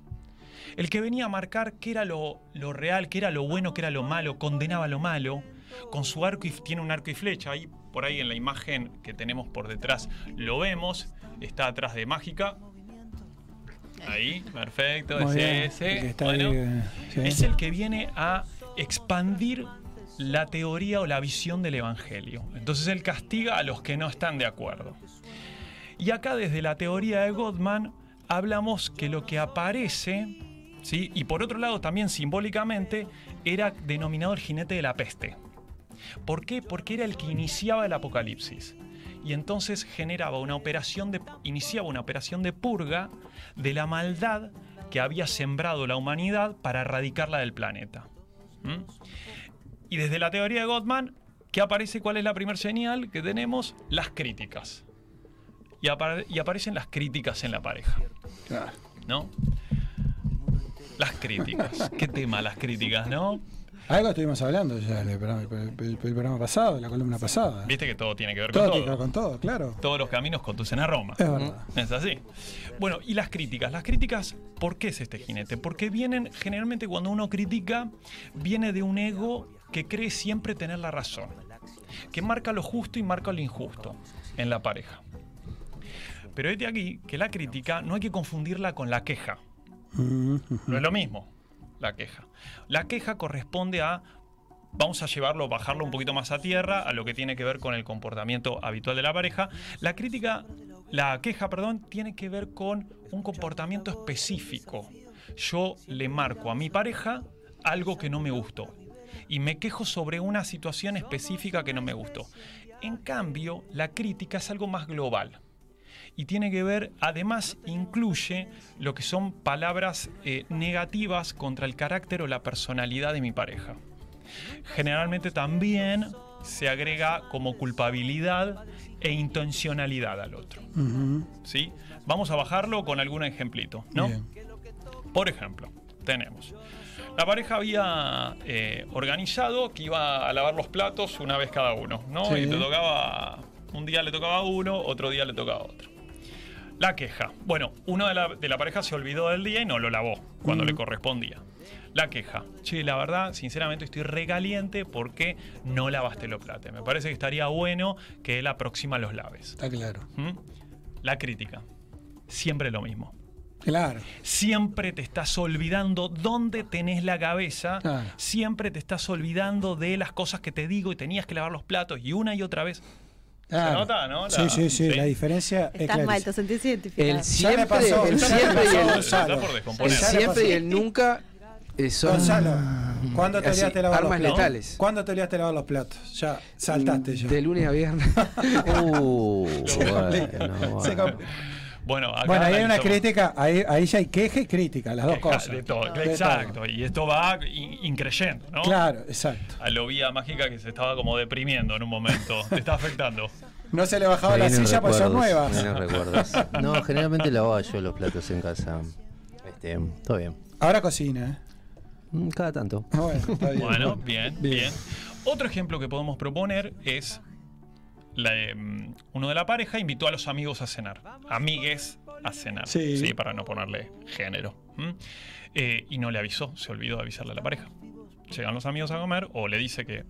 El que venía a marcar qué era lo, lo real, qué era lo bueno, qué era lo malo, condenaba lo malo. Con su arco y tiene un arco y flecha. Ahí, por ahí en la imagen que tenemos por detrás lo vemos. Está atrás de Mágica. Ahí, perfecto, ese, ese. Bueno, ahí, eh, sí. es el que viene a expandir la teoría o la visión del Evangelio. Entonces él castiga a los que no están de acuerdo. Y acá desde la teoría de Gottman hablamos que lo que aparece, ¿sí? y por otro lado también simbólicamente, era denominado el jinete de la peste. ¿Por qué? Porque era el que iniciaba el apocalipsis. Y entonces generaba una operación de, iniciaba una operación de purga de la maldad que había sembrado la humanidad para erradicarla del planeta. ¿Mm? Y desde la teoría de Gottman, ¿qué aparece? ¿Cuál es la primera señal que tenemos? Las críticas. Y, apare- y aparecen las críticas en la pareja. Claro. ¿No? Las críticas. ¿Qué tema las críticas, no? Algo estuvimos hablando ya el programa, el- el- el programa pasado, la columna pasada. Viste que todo tiene que ver Todo con tiene que todo. ver con todo, claro. Todos los caminos conducen a Roma. Es verdad. Es así. Bueno, y las críticas. Las críticas, ¿por qué es este jinete? Porque vienen, generalmente cuando uno critica, viene de un ego que cree siempre tener la razón. Que marca lo justo y marca lo injusto en la pareja. Pero este aquí que la crítica no hay que confundirla con la queja. No es lo mismo, la queja. La queja corresponde a, vamos a llevarlo, bajarlo un poquito más a tierra, a lo que tiene que ver con el comportamiento habitual de la pareja. La crítica, la queja, perdón, tiene que ver con un comportamiento específico. Yo le marco a mi pareja algo que no me gustó y me quejo sobre una situación específica que no me gustó. En cambio, la crítica es algo más global y tiene que ver, además incluye lo que son palabras eh, negativas contra el carácter o la personalidad de mi pareja. Generalmente también se agrega como culpabilidad e intencionalidad al otro. ¿sí? Vamos a bajarlo con algún ejemplito, ¿no? Bien. Por ejemplo, tenemos. La pareja había eh, organizado que iba a lavar los platos una vez cada uno, ¿no? Sí. Y te tocaba. Un día le tocaba a uno, otro día le tocaba a otro. La queja. Bueno, uno de la, de la pareja se olvidó del día y no lo lavó cuando Mm. le correspondía. La queja. Che, la verdad, sinceramente estoy recaliente porque no lavaste los platos. Me parece que estaría bueno que la próxima los laves. Está claro. ¿Mm? La crítica. Siempre lo mismo. Claro. Siempre te estás olvidando dónde tenés la cabeza. Claro. Siempre te estás olvidando de las cosas que te digo y tenías que lavar los platos y una y otra vez. claro. nota, no? La- sí, sí, sí, sí. la diferencia es Estás mal, clarísima. te sentís identificado. El siempre, pasó, el siempre y el, Gonzalo. El siempre y el nunca eh, son Gonzalo, ¿Cuándo te olvidaste de lavar armas los platos? letales. ¿Cuándo te olvidaste de lavar los platos? Ya, saltaste ya. De lunes a viernes. Uh, Se bueno. Se bueno. Bueno, acá Bueno, ahí hay una crítica, ahí, ahí ya hay queja y crítica, las dos Queja cosas. de todo, De exacto. todo. Y esto va in- increyendo, ¿no? Claro, exacto. A lo vía mágica que se estaba como deprimiendo en un momento. Te está afectando. No se le bajaba la silla porque son recuerdos, nuevas. recuerdos. No, generalmente lavaba yo los platos en casa. Este, todo bien. Ahora cocina, ¿eh? Mm, Cada tanto. Ah, Bueno, está bien. Bueno, bien, Bien. bien. Otro ejemplo que podemos proponer es la, em, uno de la pareja invitó a los amigos a cenar. Amigues a cenar. Sí. para no ponerle género. Eh, y no le avisó, se olvidó de avisarle a la pareja. Llegan los amigos a comer o le dice que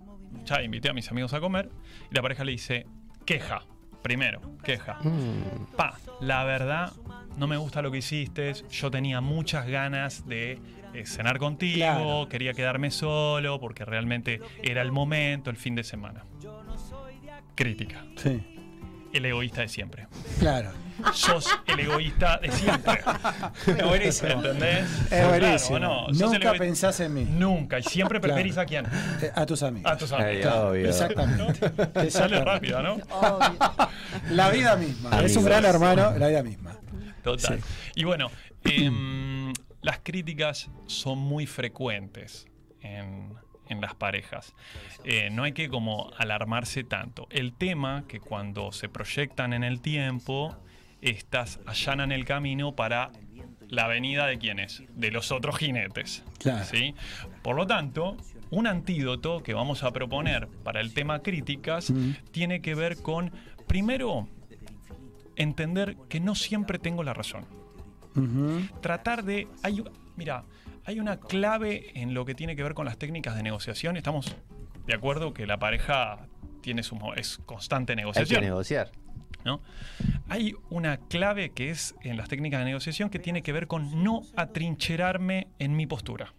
ya invité a mis amigos a comer y la pareja le dice queja. Primero, queja. Mm, Pa, la verdad, no me gusta lo que hiciste. Yo tenía muchas ganas de eh, cenar contigo, Claro. quería quedarme solo porque realmente era el momento, el fin de semana. Crítica. Sí, El egoísta de siempre. claro. Sos el egoísta de siempre. Es buenísimo. ¿Entendés? Es Claro, buenísimo. ¿o no? Nunca pensás en mí. Nunca. Y siempre Claro. preferís a quién? Eh, A tus amigos. A tus Ay, amigos. obvio. Exactamente. Sale Exactamente. rápido, ¿no? Obvio. La vida misma. Es un gran hermano, la vida misma. Total. Y bueno, em, las críticas son muy frecuentes en, en las parejas. Eh, no hay que como alarmarse tanto. El tema que cuando se proyectan en el tiempo, estas allanan el camino para la venida de quienes, de los otros jinetes. Claro. ¿sí? Por lo tanto, un antídoto que vamos a proponer para el tema críticas tiene que ver con, primero, entender que no siempre tengo la razón. Tratar de. Hay, mira, hay una clave en lo que tiene que ver con las técnicas de negociación. Estamos de acuerdo que la pareja tiene su, es constante Hay que negociación. negociar. ¿no? Hay una clave que es en las técnicas de negociación que tiene que ver con no atrincherarme en mi postura.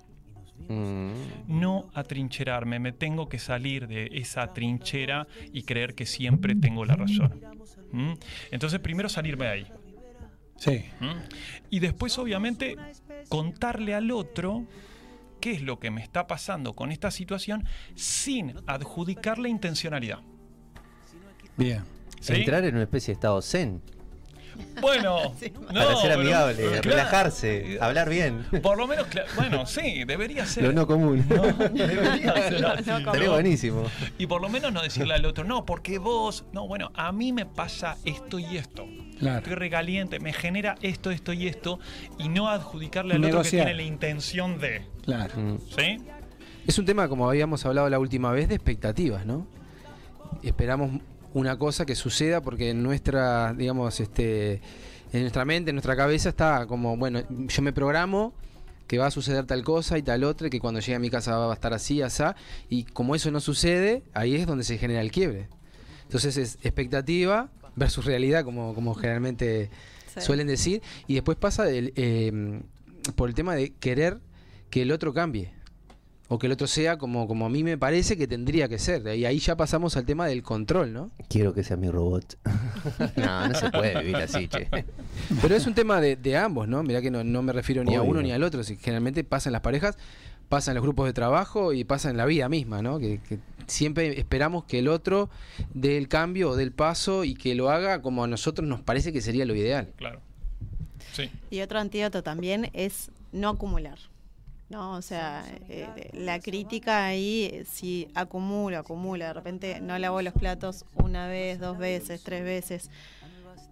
Mm, No atrincherarme, me tengo que salir de esa trinchera y creer que siempre tengo la razón. Entonces, primero salirme de ahí. Sí. ¿Mm? Y después, obviamente, contarle al otro qué es lo que me está pasando con esta situación sin adjudicarle intencionalidad. Bien. ¿sí? Entrar en una especie de estado zen. Bueno, no, para ser pero- amigable, claro. relajarse, hablar bien. Por lo menos, bueno, sí, debería ser. Lo no común. No, debería ser buenísimo. Y por lo menos no decirle al otro, no, porque vos, no, bueno, a mí me pasa esto y esto. Claro. Estoy recaliente, me genera esto, esto y esto, y no adjudicarle al otro que Negociar. tiene la intención de. Claro. Mm, ¿Sí? Es un tema, como habíamos hablado la última vez, de expectativas, ¿no? Esperamos una cosa que suceda porque en nuestra, digamos, este, en nuestra mente, en nuestra cabeza está como, bueno, yo me programo que va a suceder tal cosa y tal otra, y que cuando llegue a mi casa va a estar así, así, y como eso no sucede, ahí es donde se genera el quiebre. Entonces es expectativa versus realidad, como, como generalmente Sí. suelen decir, y después pasa el, eh, por el tema de querer que el otro cambie. O que el otro sea como, como a mí me parece que tendría que ser. Y ahí ya pasamos al tema del control, ¿no? Quiero que sea mi robot. no, no se puede vivir así, che. Pero es un tema de, de ambos, ¿no? Mirá que no, no me refiero ni a uno ni al otro. Si generalmente pasa en las parejas, pasa en los grupos de trabajo y pasa en la vida misma, ¿no? Que, que siempre esperamos que el otro dé el cambio o dé el paso y que lo haga como a nosotros nos parece que sería lo ideal. Claro. Sí. Y otro antídoto también es no acumular. ¿No? O sea, eh, la crítica ahí, eh, si acumulo, acumulo, de repente no lavo los platos una vez, dos veces, tres veces,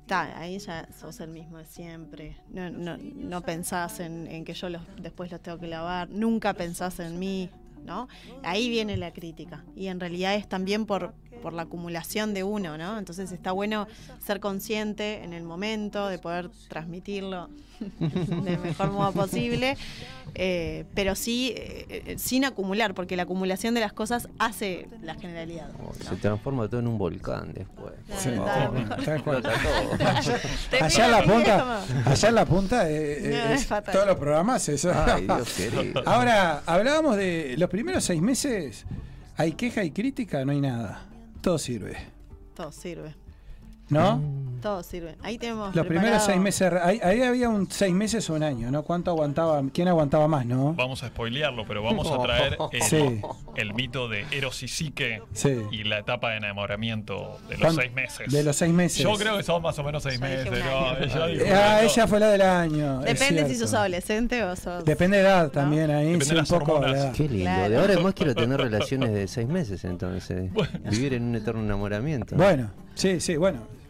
ta, ahí ya sos el mismo de siempre. No, no, no pensás en, en que yo los, después los tengo que lavar, nunca pensás en mí, ¿no? Ahí viene la crítica. Y en realidad es también por, por la acumulación de uno, ¿no? Entonces está bueno ser consciente en el momento de poder transmitirlo del mejor modo posible, eh, pero sí eh, eh, sin acumular, porque la acumulación de las cosas hace la generalidad. Oh, Se transforma todo en un volcán después. Sí, todo. Allá en la punta, allá en la punta, eh, eh, No, es es fatal. todos los programas eso. Ay, Dios querido. Ahora, hablábamos de los primeros seis meses, hay queja y crítica, no hay nada. Todo sirve. Todo sirve. ¿No? Mm. Todo sirve. Ahí tenemos. Los primeros seis meses, ahí, ahí había un seis meses o un año, ¿no? ¿Cuánto aguantaba? ¿Quién aguantaba más, no? Vamos a spoilearlo, pero vamos a traer el, Sí. el mito de Eros y Psique Sí. y la etapa de enamoramiento de los ¿Cuán- seis meses. de los seis meses. Yo creo que son más o menos seis Yo meses. ¿no? Ella dijo Ah, ella fue la del año. Depende si sos adolescente o sos. Depende de edad también ahí, Depende sí, de un poco de edad. Qué lindo. Claro. De ahora en más quiero tener relaciones de seis meses entonces. Vivir en un eterno enamoramiento. Bueno, sí, sí, bueno.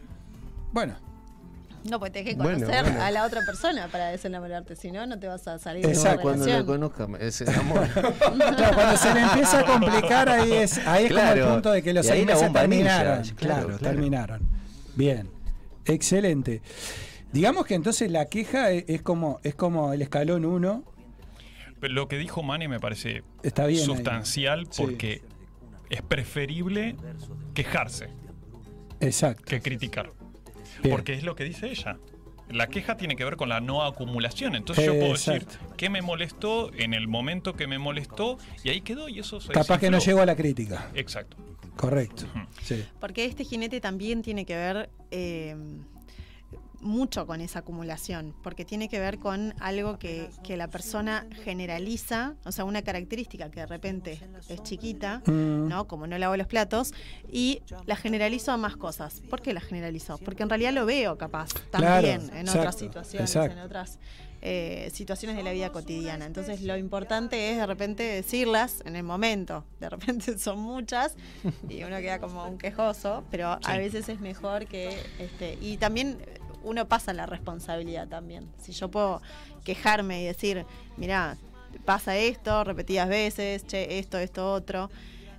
Bueno, No, pues tenés que conocer bueno. a la otra persona para desenamorarte, si no, no te vas a salir Exacto. de una Cuando lo conozca me- ese amor. claro, cuando se le empieza a complicar ahí es, ahí es como el punto de que los seis la meses terminaron. claro, Claro, claro. terminaron. Bien, excelente. Digamos que entonces la queja es, es como es como el escalón 1. Pero lo que dijo Mane me parece Está bien ahí. sustancial Sí. porque es preferible quejarse Exacto. que criticar. Bien. Porque es lo que dice ella. La queja tiene que ver con la no acumulación. Entonces yo puedo decir Exacto. qué me molestó en el momento que me molestó y ahí quedó y eso se Capaz que no llegó a la crítica. Exacto. Correcto. Sí. Porque este jinete también tiene que ver eh, mucho con esa acumulación, porque tiene que ver con algo que, que la persona generaliza, o sea, una característica que de repente es chiquita, Mm. ¿no? Como no lavo los platos, y la generalizo a más cosas. ¿Por qué la generalizo? Porque en realidad lo veo capaz Claro, también en otras situaciones, exacto. en otras eh, situaciones de la vida cotidiana. Entonces lo importante es de repente decirlas en el momento. De repente son muchas y uno queda como un quejoso, pero a veces es mejor que este y también uno pasa la responsabilidad también. Si yo puedo quejarme y decir, mira, pasa esto repetidas veces, che, esto, esto, otro.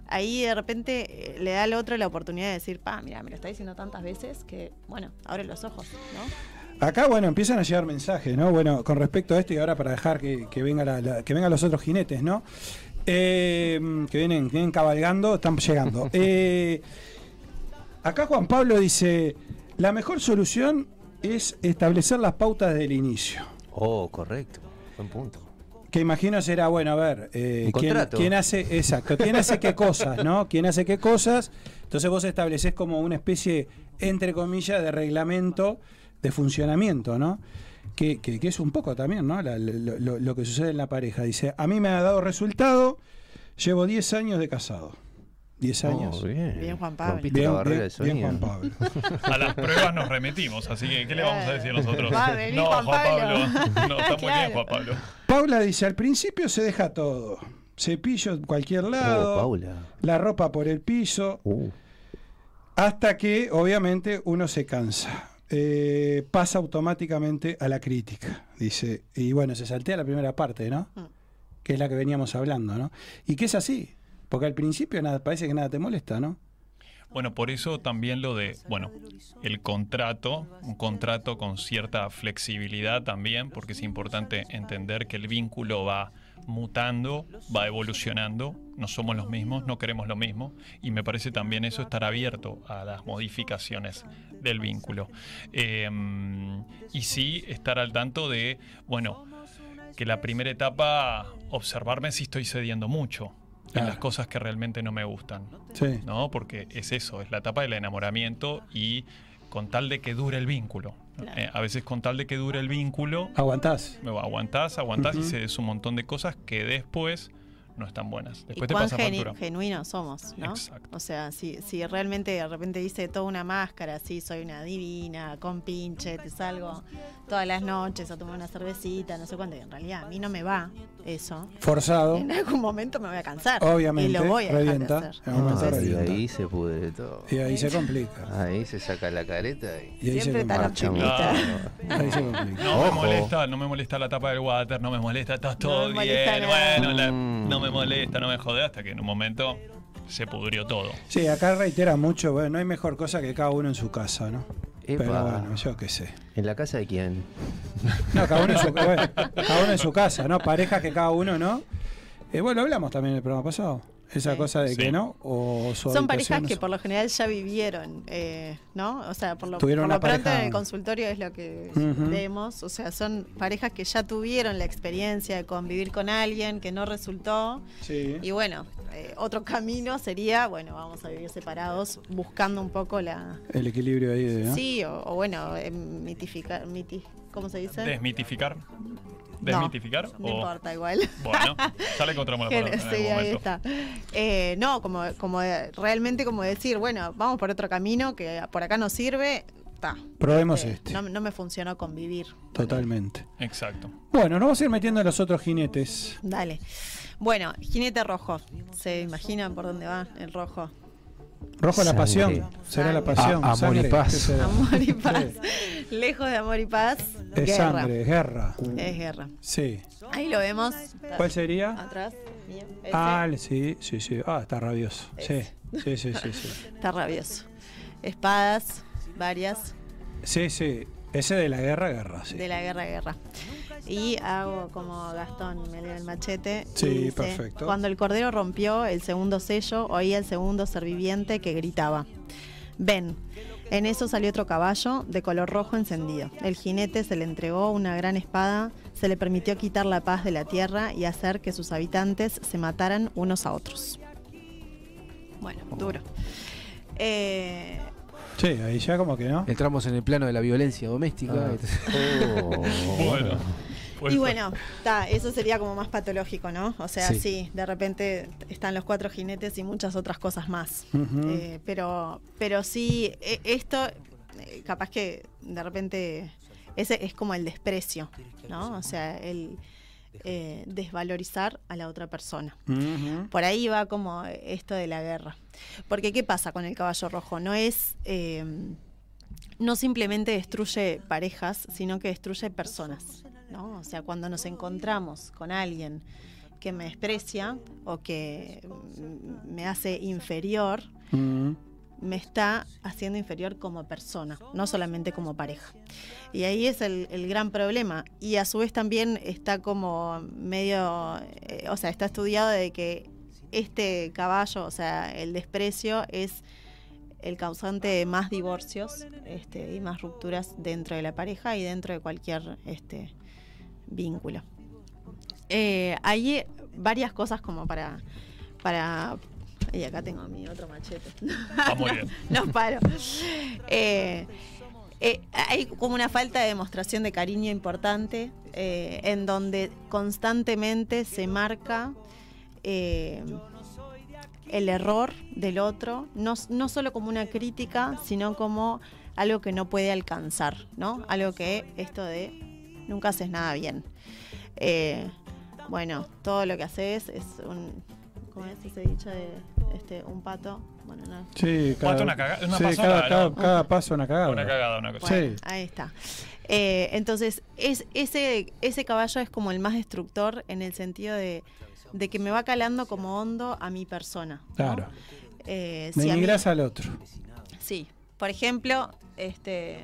Ahí de repente eh, le da al otro la oportunidad de decir, pa, mira, me lo está diciendo tantas veces que, bueno, abre los ojos, ¿no? Acá, bueno, empiezan a llegar mensajes, ¿no? Bueno, con respecto a esto y ahora para dejar que, que venga la- la- que vengan los otros jinetes, ¿no? Eh, que vienen, vienen cabalgando, están llegando. Eh, acá Juan Pablo dice, la mejor solución es establecer las pautas del inicio. Oh, correcto. Buen punto. Que imagino será, bueno, a ver, eh, ¿quién, hace, exacto, quién hace qué cosas, ¿no? ¿Quién hace qué cosas? Entonces vos estableces como una especie, entre comillas, de reglamento de funcionamiento, ¿no? Que, que- que es un poco también, ¿no? La- lo, lo- lo que sucede en la pareja. Dice, a mí me ha dado resultado, llevo 10 años de casado. 10 años. Oh, bien. Bien, Juan Pablo. Bien, bien, bien. Juan Pablo. A las pruebas nos remitimos, así que ¿qué le vamos a decir nosotros? Va no, Juan Pablo. No, está muy bien. Juan Pablo. Paula dice, al principio se deja todo. Cepillo en cualquier Oh, lado, Paula. la ropa por el piso, Uh, Hasta que, obviamente, uno se cansa. Eh, pasa automáticamente a la crítica, dice. Y bueno, se saltea la primera parte, ¿no? Mm. Que es la que veníamos hablando, ¿no? Y que es así. Porque al principio nada, parece que nada te molesta, ¿no? Bueno, por eso también lo de, bueno, el contrato, un contrato con cierta flexibilidad también, porque es importante entender que el vínculo va mutando, va evolucionando, no somos los mismos, no queremos lo mismo, y me parece también eso estar abierto a las modificaciones del vínculo. Eh, y sí estar al tanto de, bueno, que la primera etapa, observarme si estoy cediendo mucho en Claro. las cosas que realmente no me gustan. Sí. ¿no? Porque es eso, es la etapa del enamoramiento y con tal de que dure el vínculo. Claro. Eh, a veces con tal de que dure el vínculo, Aguantás. me aguantás, aguantás Ujú. y se es un montón de cosas que después no están buenas. y Después te cuán pasa geni- factura. genuinos somos, ¿no? Exacto. O sea, si, si realmente de repente dice toda una máscara, sí, soy una divina, con pinche, te salgo todas las noches a tomar una cervecita, no sé cuánto, y en realidad a mí no me va eso. Forzado. En algún momento me voy a cansar. Obviamente, Y lo voy a dejar revienta. de hacer. Ah, Entonces, y ahí se pudre todo. Y ahí se complica. Ahí se saca la careta y. Y ahí Siempre se está la complica. optimista. Ahí se complica. No me molesta, no me molesta la tapa del water, no me molesta, está todo bien, nada. bueno, la- no me molesta, no me jode, hasta que en un momento se pudrió todo. Sí, acá reitera mucho, bueno, no hay mejor cosa que cada uno en su casa, ¿no? Epa. Pero bueno, yo qué sé. ¿En la casa de quién? No, cada uno en su, bueno, cada uno en su casa, ¿no? Parejas que cada uno, ¿no? Eh, bueno, hablamos también en el programa pasado. Esa cosa de que no, o su Son parejas no que por lo general ya vivieron, eh, ¿no? O sea, por lo, Tuvieron por una lo pronto pareja- en el consultorio es lo que vemos. O sea, son parejas que ya tuvieron la experiencia de convivir con alguien que no resultó. Sí. Y bueno, eh, otro camino sería, bueno, vamos a vivir separados, buscando un poco la... El equilibrio ahí de. ¿no? Sí, o, o bueno, eh, mitificar, miti- ¿cómo se dice? Desmitificar. No, Desmitificar. No, o- importa, igual. Bueno, ya le encontramos la palabra en Sí, algún ahí está. Eh, no, como, como de- realmente como decir, bueno, vamos por otro camino que por acá no sirve. Ta. Probemos Eh, este. No, no me funcionó convivir. Totalmente. Exacto. Bueno, nos vamos a ir metiendo en los otros jinetes. Dale. Bueno, jinete rojo. ¿Se imaginan por dónde va el rojo? Rojo la Sangre. pasión. Será la pasión. A- amor y paz. ¿qué será? Amor y paz. Sí. Lejos de amor y paz. Es guerra. sangre, guerra. Es guerra. Sí. Ahí lo vemos. ¿Cuál sería? Atrás. mío. Ah, sí, sí, sí. Ah, está rabioso. Sí, sí, sí, sí. Sí, Está rabioso. Espadas, varias. sí. sí. Ese de la guerra, guerra, sí. De la guerra, guerra. Y hago como Gastón, me leo el machete. y Sí, dice, perfecto. Cuando el cordero rompió el segundo sello, oía el segundo ser viviente que gritaba: Ven. En eso salió otro caballo de color rojo encendido. El jinete se le entregó una gran espada, se le permitió quitar la paz de la tierra y hacer que sus habitantes se mataran unos a otros. Bueno, duro. Eh, Sí, ahí ya como que no. Entramos en el plano de la violencia doméstica. Oh. Bueno. pues- Y bueno, ta, eso sería como más patológico, ¿no? O sea, Sí. sí, de repente están los cuatro jinetes y muchas otras cosas más. Eh, pero, pero sí, e- esto, eh, capaz que de repente, ese es como el desprecio, ¿no? O sea, el eh, desvalorizar a la otra persona. Por ahí va como esto de la guerra. Porque ¿qué pasa con el caballo rojo? No es... eh, no simplemente destruye parejas, sino que destruye personas. ¿no? O sea, cuando nos encontramos con alguien que me desprecia o que mm, me hace inferior, Mm. Me está haciendo inferior como persona, no solamente como pareja. Y ahí es el, gran problema. Y a su vez también está como medio, eh, o sea, está estudiado de que este caballo, o sea, el desprecio es el causante de más divorcios este, y más rupturas dentro de la pareja y dentro de cualquier este, vínculo. Eh, hay varias cosas como para, para... Y acá tengo mi otro machete. Está muy bien. no paro. Eh, eh, hay como una falta de demostración de cariño importante, eh, en donde constantemente se marca el error del otro, no, no solo como una crítica, sino como algo que no puede alcanzar, ¿no? Algo que esto de nunca haces nada bien. Eh, bueno, todo lo que haces es un. ¿Cómo es ese dicho de este, un pato? Bueno, no. Sí, cada, Pato, una caga- una sí, pasada, cada, ¿no? cada- cada paso una cagada. Una cagada, una cosa. Bueno, Sí. ahí está. Eh, entonces, es, ese, ese caballo es como el más destructor en el sentido de, de que me va calando como hondo a mi persona. ¿no? Claro. Eh, si a mí- Denigras al otro. Sí. Por ejemplo, este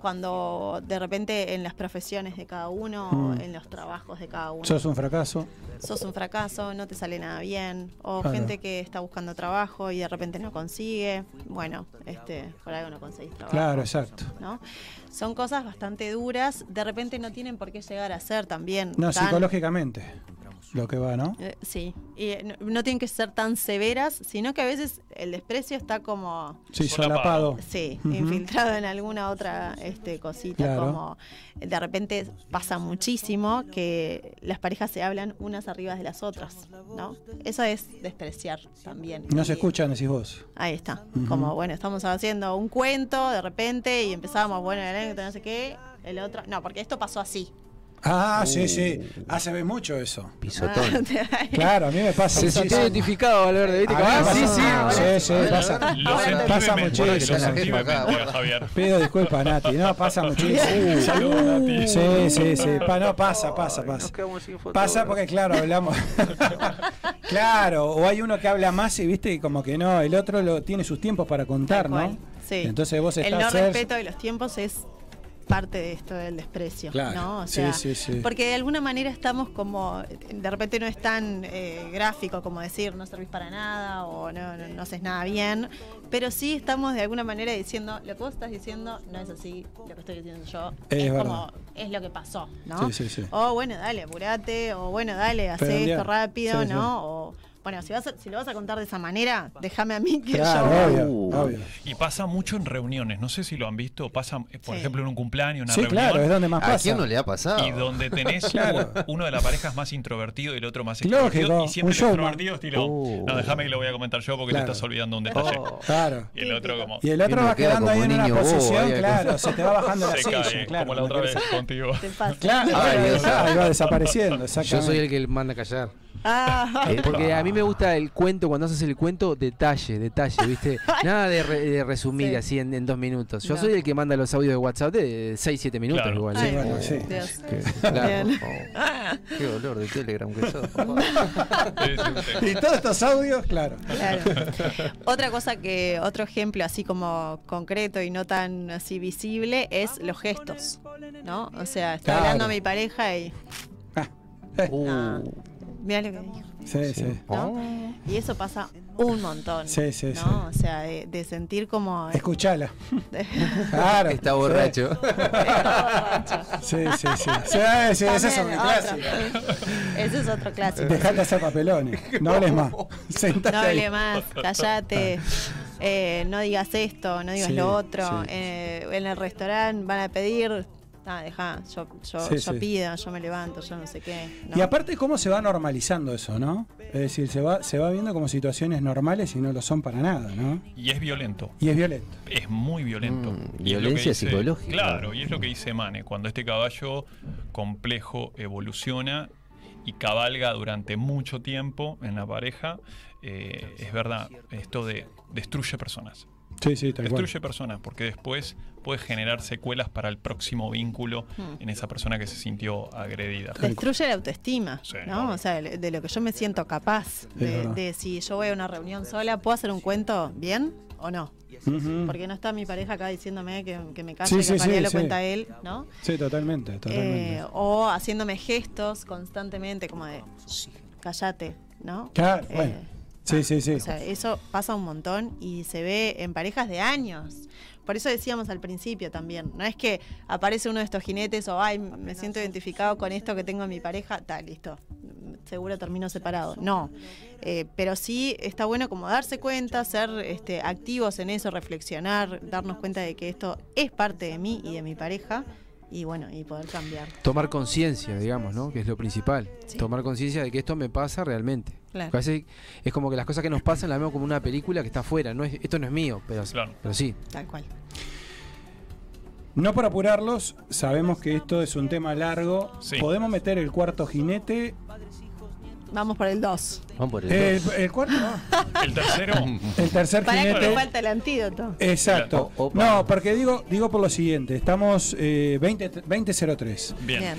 cuando de repente en las profesiones de cada uno, Mm. en los trabajos de cada uno, Sos un fracaso. sos un fracaso, no te sale nada bien, o Claro. gente que está buscando trabajo y de repente no consigue, bueno, este, por algo no conseguís trabajo. Claro, exacto. ¿no? Son cosas bastante duras, de repente no tienen por qué llegar a ser también. No, tan- psicológicamente. Lo que va, ¿no? eh, sí, y eh, no, no tienen que ser tan severas, sino que a veces el desprecio está como Sí, Solapado. Sí, infiltrado en alguna otra este, cosita, Claro. como de repente pasa muchísimo que las parejas se hablan unas arriba de las otras, ¿no? Eso es despreciar también. No se escuchan, decís vos. Ahí está, como bueno, estamos haciendo un cuento de repente y empezamos, bueno, el anécdota, no sé qué, el otro, no, porque esto pasó así. Ah, sí, sí. Ah, se ve mucho eso. Pisotón. Claro, a mí me pasa Se sintió identificado, Valverde. ¿viste? Ah, pasa- sí, sí. Sí, sí, pasa, pasa muchísimo. Pido disculpas, Nati. No, pasa muchísimo. Saludos, Nati. Sí, sí, sí. Pa- no, pasa, pasa, pasa. Pasa porque, claro, hablamos. claro, o hay uno que habla más y viste, como que no, el otro lo tiene sus tiempos para contar, ¿no? sí. Entonces vos El estás no cer- respeto de los tiempos es parte de esto del desprecio, Claro, ¿no? O sí, sea, sí, sí. porque de alguna manera estamos como, de repente no es tan eh, gráfico como decir no servís para nada o no, no, no haces nada bien, pero sí estamos de alguna manera diciendo lo que vos estás diciendo no es así, lo que estoy diciendo yo Es como es lo que pasó, ¿no? Sí, sí, sí. O bueno, dale, apurate, o bueno, dale, Pedalear. esto rápido, Sí, sí. ¿no? O bueno, si, vas a- si lo vas a contar de esa manera, déjame a mí que Claro, yo... obvio, obvio. Y pasa mucho en reuniones, no sé si lo han visto, pasa, eh, por Sí. ejemplo, en un cumpleaños, una Sí, reunión. claro, es donde más ¿A pasa. quién no le ha pasado? Y donde tenés Claro. uno de la pareja es más introvertido y el otro más Lógico, extrovertido. Y siempre un el extrovertido es tipo, Oh. no, déjame que lo voy a comentar yo porque Claro. te estás olvidando un detalle. Oh. Claro. Y el otro como Y el otro va queda quedando ahí en una bobo, posición, claro, se te va bajando la silla, cae, claro. como la otra vez contigo. Te pasa. Claro, va, desapareciendo, Yo soy el que manda a callar. Ah, Epa. Porque a mí me gusta el cuento, cuando haces el cuento, detalle, detalle, ¿viste? Nada de, re- de resumir Sí. así en, en dos minutos. Yo No. soy el que manda los audios de WhatsApp de 6, 7 minutos Claro. igual. Sí, ¿eh? bueno, sí. Dios. Claro. Bien. Oh, qué dolor de Telegram que sos. Y todos estos audios, claro. Claro. Otra cosa que, otro ejemplo así como concreto y no tan así visible es los gestos, ¿no? O sea, está Claro. hablando mi pareja y Ah, eh, ah, mira lo que dijo, sí, sí. ¿no? Y eso pasa un montón, Sí, sí, ¿no? sí. O sea, de, de sentir como... Escuchala. Claro. Está borracho. Sí, sí, sí. Sí, sí, ese es También, clásico. otro. Ese es otro clásico. Dejate hacer papelones. No hables más. Sentate No ahí. hable más, callate, eh, no digas esto, no digas Sí, lo otro. sí. Eh, en el restaurante van a pedir, ah, deja, yo, yo, Sí, yo sí. pido, yo me levanto, yo no sé qué. ¿no? Y aparte, ¿cómo se va normalizando eso, no? Es decir, se va, se va viendo como situaciones normales y no lo son para nada, ¿no? Y es violento. Y es violento. Es muy violento. Mm, violencia dice- psicológica. Claro, y es lo que dice Mane, cuando este caballo complejo evoluciona y cabalga durante mucho tiempo en la pareja, eh, es verdad, esto de destruye personas. Sí, sí, tal cual. Destruye personas porque después puede generar secuelas para el próximo vínculo Hmm. en esa persona que se sintió agredida. Destruye la autoestima, Sí, ¿no? O sea, de lo que yo me siento capaz. De, si yo voy a una reunión sola, ¿puedo hacer un cuento bien o no? Porque no está mi pareja acá diciéndome que, que me calle, Sí, que sí, en realidad sí, lo sí. cuenta él, ¿no? Sí, totalmente, totalmente. Eh, o haciéndome gestos constantemente como de "Shh, callate, ¿no? Claro, Eh, bueno. Sí, sí, sí. O sea, eso pasa un montón y se ve en parejas de años. Por eso decíamos al principio también, no es que aparece uno de estos jinetes o ay, me siento identificado con esto que tengo en mi pareja, está listo, seguro termino separado. No, Eh, pero sí está bueno como darse cuenta, ser este, activos en eso, reflexionar, darnos cuenta de que esto es parte de mí y de mi pareja y bueno, y poder cambiar. Tomar conciencia, digamos, ¿no? Que es lo principal. Sí. Tomar conciencia de que esto me pasa realmente. Claro. A veces es como que las cosas que nos pasan las vemos como una película que está afuera. No es, esto no es mío, pero, Claro. pero sí. Tal cual. No por apurarlos, sabemos que esto es un tema largo. Sí. Podemos meter el cuarto jinete. Vamos por el 2. Vamos por el El, dos. el cuarto, no. El tercero, El tercer Para que jinete. falta el antídoto. Exacto. No, porque digo, digo por lo siguiente, estamos eh, 20 2003. bien. Bien.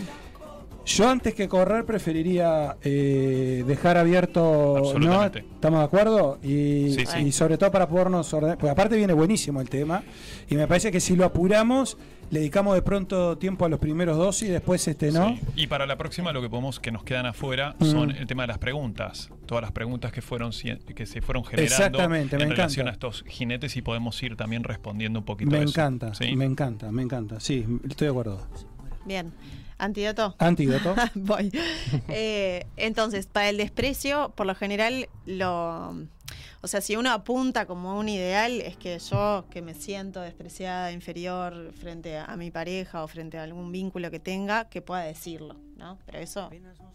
Yo antes que correr preferiría eh, dejar abierto, ¿no? ¿Estamos de acuerdo? Y, Sí, sí. y sobre todo para podernos ordenar, porque aparte viene buenísimo el tema, y me parece que si lo apuramos, le dedicamos de pronto tiempo a los primeros dos y después este, ¿no? Sí. Y para la próxima lo que podemos que nos quedan afuera Mm. son el tema de las preguntas. Todas las preguntas que fueron que se fueron generando Exactamente, en me relación encanta. a estos jinetes y podemos ir también respondiendo un poquito Me encanta, me encanta, me encanta. Sí, estoy de acuerdo. Bien. Antídoto. Antídoto. Voy. Eh, entonces, para el desprecio, por lo general, lo. O sea, si uno apunta como un ideal, es que yo, que me siento despreciada, inferior frente a, mi pareja o frente a algún vínculo que tenga, que pueda decirlo, ¿no? Pero eso,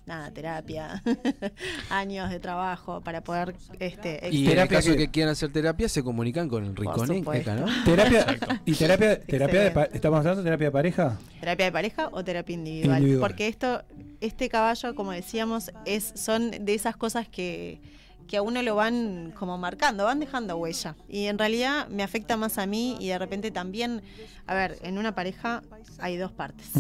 nada, terapia, años de trabajo para poder este, Y en el Terapia caso que- de que quieran hacer terapia, se comunican con el supuesto. ¿no? terapia Exacto. y terapia, terapia de Excelente. estamos hablando de terapia de pareja. ¿Terapia de pareja o terapia individual? Individual. Porque esto, este caballo, como decíamos, es, son de esas cosas que, que a uno lo van como marcando, van dejando huella. Y en realidad me afecta más a mí y de repente también, a ver, en una pareja hay dos partes,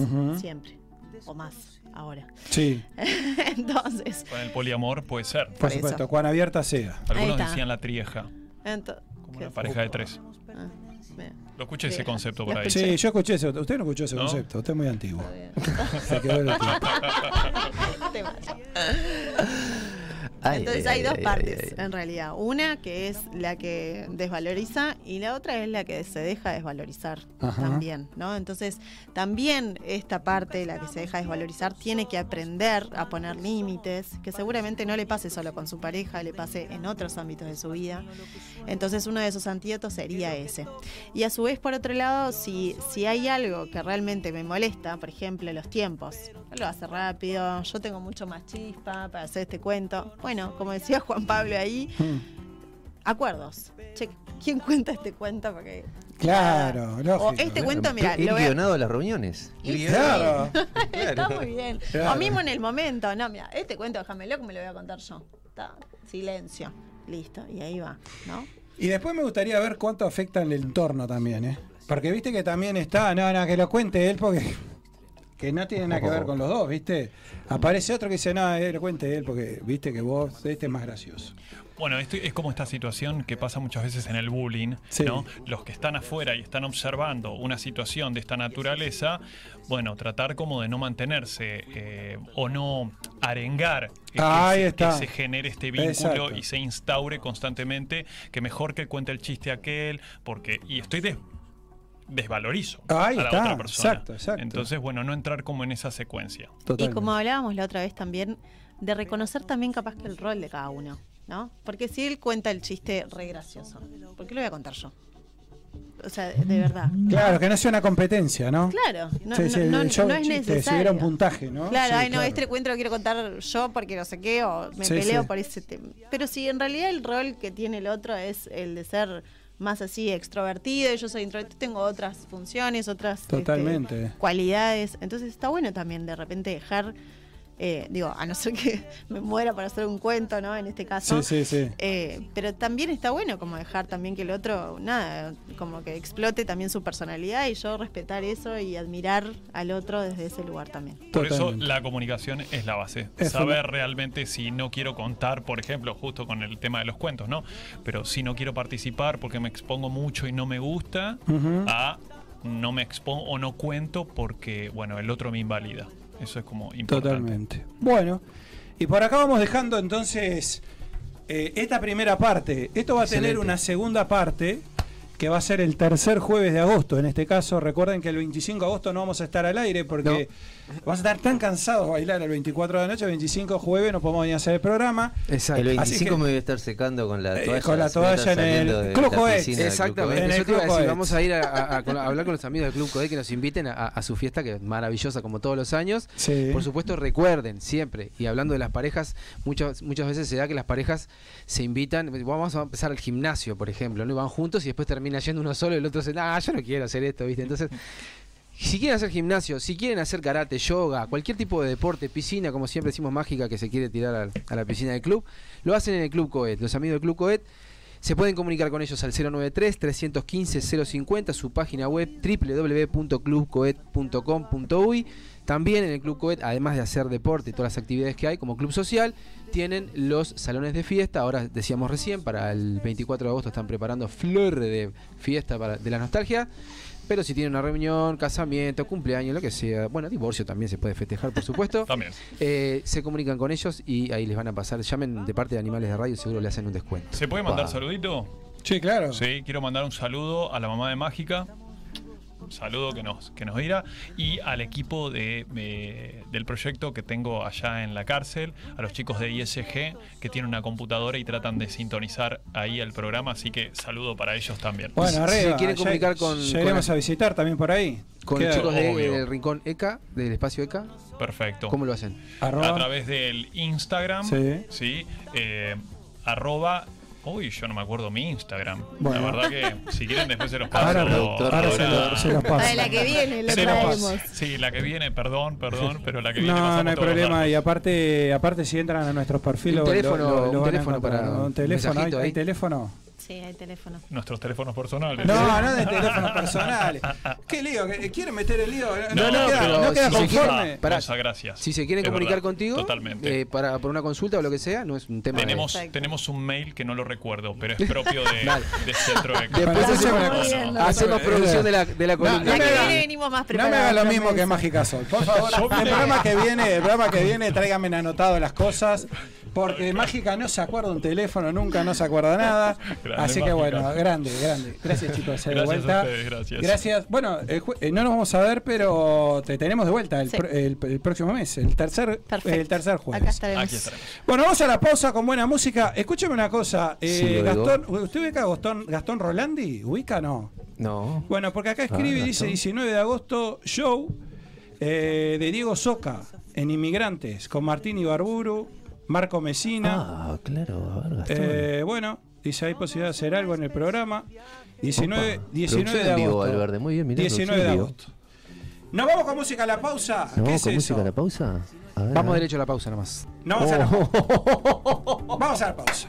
siempre, o más ahora. Sí, Entonces, Con el poliamor puede ser. por Por supuesto, eso. cuán abierta sea. Algunos decían la trieja, como ¿qué una es? pareja de tres. Ah. Lo escuché ese concepto por ahí. Sí, yo escuché eso. Usted no escuchó ese ¿No? concepto. Usted es muy antiguo. Se quedó en el. Ay, Entonces ay, hay dos partes, en realidad. Una que es la que desvaloriza y la otra es la que se deja desvalorizar Ajá. también, ¿no? Entonces, también esta parte, la que se deja desvalorizar, tiene que aprender a poner límites, que seguramente no le pase solo con su pareja, le pase en otros ámbitos de su vida. Entonces, uno de esos antídotos sería ese. Y a su vez, por otro lado, si, si hay algo que realmente me molesta, por ejemplo, los tiempos, lo hace rápido, yo tengo mucho más chispa para hacer este cuento. Bueno, como decía Juan Pablo ahí, Mm. acuerdos. Che, ¿quién cuenta este cuento? Porque Claro, o lógico. este cuento, mira, Ir lo guionado a las reuniones. Claro. Está muy bien. Claro. O mismo en el momento, no, mira, este cuento déjamelo que me lo voy a contar yo. Está, silencio. Listo, y ahí va, ¿no? Y después me gustaría ver cuánto afecta el entorno también, ¿eh? Porque viste que también está, no, no, que lo cuente él porque que no tiene nada que ver con los dos, ¿viste? Aparece otro que dice, no, eh, lo cuente él porque viste que vos, este es más gracioso. Bueno, esto es como esta situación que pasa muchas veces en el bullying, Sí. ¿no? Los que están afuera y están observando una situación de esta naturaleza, bueno, tratar como de no mantenerse eh, o no arengar eh, Ahí que, se, está. que se genere este vínculo Exacto. y se instaure constantemente, que mejor que cuente el chiste aquel, porque y estoy des- desvalorizo Ahí a la está, otra persona. exacto, exacto. Entonces, bueno, no entrar como en esa secuencia. Y como hablábamos la otra vez también, de reconocer también capaz que el rol de cada uno, ¿no? Porque si él cuenta el chiste re gracioso, ¿por qué lo voy a contar yo? O sea, de verdad. Claro, que no sea una competencia, ¿no? Claro, no, Sí, sí, no- no- show no es chiste, necesario. un puntaje, ¿no? Claro, Sí, ay, no, claro. este cuento lo quiero contar yo porque no sé qué, o me Sí, peleo sí. por ese tema. Pero si en realidad el rol que tiene el otro es el de ser más así extrovertido, y yo soy introvertido, tengo otras funciones, otras este, cualidades. Entonces está bueno también de repente dejar, eh, digo, a no ser que me muera para hacer un cuento, ¿no? En este caso. Sí, sí, sí. Eh, pero también está bueno como dejar también que el otro, nada, como que explote también su personalidad y yo respetar eso y admirar al otro desde ese lugar también. Por eso la comunicación es la base. Es Saber realmente si no quiero contar, por ejemplo, justo con el tema de los cuentos, ¿no? Pero si no quiero participar porque me expongo mucho y no me gusta, a no me expongo o no cuento porque, bueno, el otro me invalida. Eso es como importante. Totalmente. Bueno, y por acá vamos dejando entonces eh, esta primera parte. Esto va a tener una segunda parte que va a ser el tercer jueves de agosto. En este caso, recuerden que el 25 de agosto no vamos a estar al aire porque vamos a estar tan cansados de bailar el 24 de la noche, el 25 jueves no podemos venir a hacer el programa. Exacto. El Así 25 que- me voy a estar secando con la Eh, toalla. con la toalla en el Club Club Exactamente, En el eso te iba a Club decir, Coet. vamos a ir a, a- a- con- a hablar con los amigos del Club Codec que nos inviten a, a su fiesta, que es maravillosa como todos los años. Sí. Por supuesto, recuerden siempre, y hablando de las parejas, muchas, muchas veces se da que las parejas se invitan, vamos a empezar al gimnasio, por ejemplo, ¿no? Y van juntos y después termina yendo uno solo y el otro dice, ah, yo no quiero hacer esto, ¿viste? Entonces, si quieren hacer gimnasio, si quieren hacer karate, yoga, cualquier tipo de deporte, piscina, como siempre decimos mágica que se quiere tirar a, la piscina del club, lo hacen en el Club Coet. Los amigos del Club Coet se pueden comunicar con ellos al 093-315-050, su página web www.clubcoet.com.uy. También en el Club Coet, además de hacer deporte y todas las actividades que hay como club social, tienen los salones de fiesta. Ahora decíamos recién, para el 24 de agosto están preparando flor de fiesta para, de la nostalgia. Pero si tienen una reunión, casamiento, cumpleaños, lo que sea, bueno, divorcio también se puede festejar, por supuesto. También. Eh, se comunican con ellos y ahí les van a pasar. Llamen de parte de Animales de Radio, seguro le hacen un descuento. ¿Se puede mandar Pa. saludito? Sí, claro. Sí, quiero mandar un saludo a la mamá de Mágica. Saludo que nos, que nos dirá. Y al equipo de, de- del proyecto que tengo allá en la cárcel, a los chicos de ISG que tienen una computadora y tratan de sintonizar ahí el programa. Así que saludo para ellos también. Bueno, Si arriba. quieren ya- comunicar con- ya con iremos la- a visitar también por ahí. Con Queda- los chicos de- del Rincón ECA, del espacio ECA, Perfecto. ¿cómo lo hacen? Arroba. A través del Instagram. Sí. Sí. eh, arroba. Uy, yo no me acuerdo mi Instagram. Bueno. La verdad que si quieren después se los paso. Ahora, productor, ahora se, ahora. lo- se los paso. Ah, la que viene, lo Se los paso. traemos. Sí, la que viene, perdón, perdón, pero la que viene No, no hay problema. Y aparte, aparte si entran a nuestros perfiles, Un teléfono- lo- lo un van a teléfono para un teléfono. ¿Hay, hay teléfono? Sí, hay teléfono. Nuestros teléfonos personales. No, no de teléfonos personales. ¿Qué lío? ¿Qué- ¿Quieren meter el lío? No, no, no, queda, pero no queda si conforme. Pará. Muchas gracias. Si se quieren Es comunicar verdad, contigo, Totalmente. eh, para por una consulta o lo que sea, no es un tema. de- Tenemos, Perfecto. tenemos un mail que no lo recuerdo, pero es propio de, de Centro de Después hacemos, bien, producción de la, de la No, columna. no La me que haga- viene venimos más No me preparados. haga lo mismo que. Mágica Sol. Por favor, el programa que viene, el programa que viene, tráigame anotado las cosas. Porque Mágica no se acuerda un teléfono, nunca no se acuerda nada. Grande Así que Mágica. bueno, grande, grande. Gracias chicos, eh, de Gracias a vuelta. ustedes, gracias. Gracias. Bueno, jue- eh, no nos vamos a ver, pero te tenemos de vuelta el, Sí. pr- el- el próximo mes, el tercer, Perfecto. el tercer jueves. Acá estaremos. Aquí estaremos. Bueno, vamos a la pausa con buena música. Escúcheme una cosa. eh, Sí. Gastón, ¿Usted ubica a Gastón, Gastón Rolandi? ¿Ubica no? No. Bueno, porque acá escribe y dice Gastón. 19 de agosto, show eh, de Diego Soca en Inmigrantes, con Martín Ibarburu, Marco Mesina. Ah, claro, a ver. Eh, bueno, dice hay posibilidad de hacer algo en el programa. 19, Opa, 19 producción de agosto. Valverde. Muy bien, mirá, 19 de agosto. ¿Nos vamos con música a la pausa? ¿Nos ¿Qué vamos es con eso? música a la pausa? A ver, a Vamos ver. derecho a la pausa nomás. No, vamos a la Oh. pausa. Vamos a la pausa.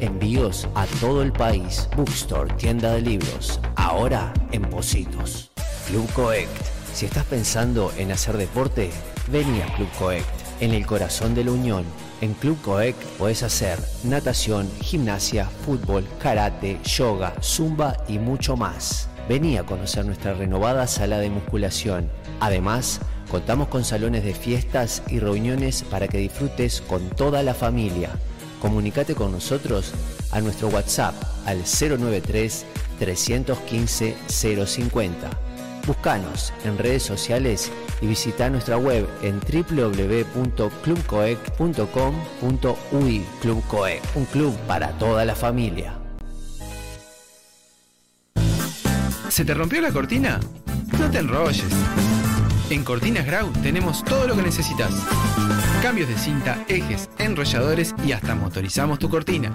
Envíos a todo el país. Bookstore, tienda de libros. Ahora en Positos. Club Coect. Si estás pensando en hacer deporte, vení a Club Coect. En el corazón de la Unión. En Club Coect puedes hacer natación, gimnasia, fútbol, karate, yoga, zumba y mucho más. Vení a conocer nuestra renovada sala de musculación. Además, contamos con salones de fiestas y reuniones para que disfrutes con toda la familia. Comunicate con nosotros a nuestro WhatsApp al 093 315 050. Buscanos en redes sociales y visita nuestra web en www.clubcoec.com.ui Club Coec, un club para toda la familia. ¿Se te rompió la cortina? No te enrolles. En Cortinas Grau tenemos todo lo que necesitas. Cambios de cinta, ejes, enrolladores y hasta motorizamos tu cortina.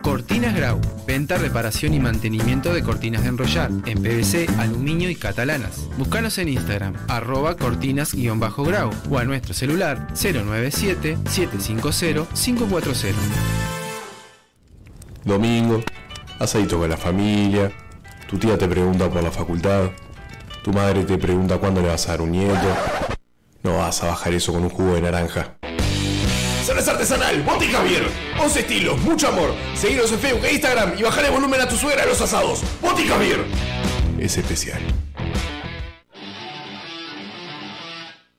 Cortinas Grau, venta, reparación y mantenimiento de cortinas de enrollar en PVC, aluminio y catalanas. Búscanos en Instagram, arroba cortinas-grau o a nuestro celular 097-750-540. Domingo, asadito con la familia, tu tía te pregunta por la facultad, tu madre te pregunta cuándo le vas a dar un nieto. No vas a bajar eso con un jugo de naranja. Cerveza artesanal, Boti Javier. 11 estilos, mucho amor. Seguinos en Facebook e Instagram y bajale volumen a tu suegra a los asados. Boti Javier. Es especial.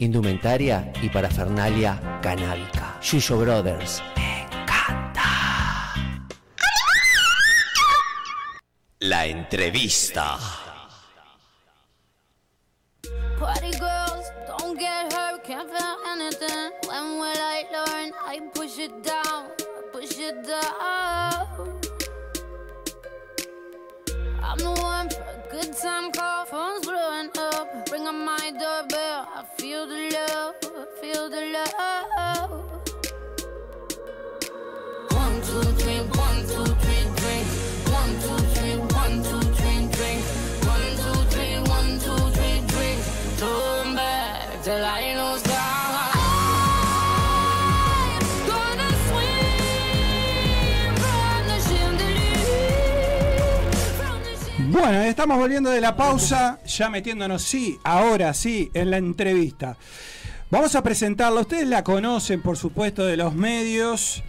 indumentaria y parafernalia canábica. Yuyo Brothers. La entrevista. Party girls, don't get hurt, can't feel anything. When will I learn? I push it down, push it down. I'm the one for good time call, phone's blowing up. Ring on my doorbell, I feel the love, feel the love. One, two, three, one, two, three, drink. One, two, three, one, two, three, drink. One, two, three, one, two, three, drink. Turn back till I Bueno, estamos volviendo de la pausa, ya metiéndonos, sí, ahora sí, en la entrevista. Vamos a presentarla, ustedes la conocen, por supuesto, de los medios.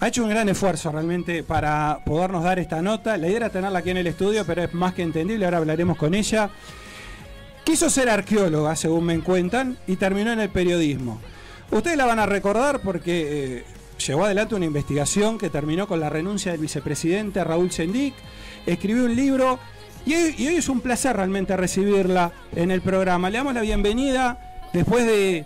Ha hecho un gran esfuerzo realmente para podernos dar esta nota. La idea era tenerla aquí en el estudio, pero es más que entendible, ahora hablaremos con ella. Quiso ser arqueóloga, según me cuentan, y terminó en el periodismo. Ustedes la van a recordar porque eh, llevó adelante una investigación que terminó con la renuncia del vicepresidente Raúl Sendic, escribió un libro y hoy, y hoy es un placer realmente recibirla en el programa. Le damos la bienvenida después de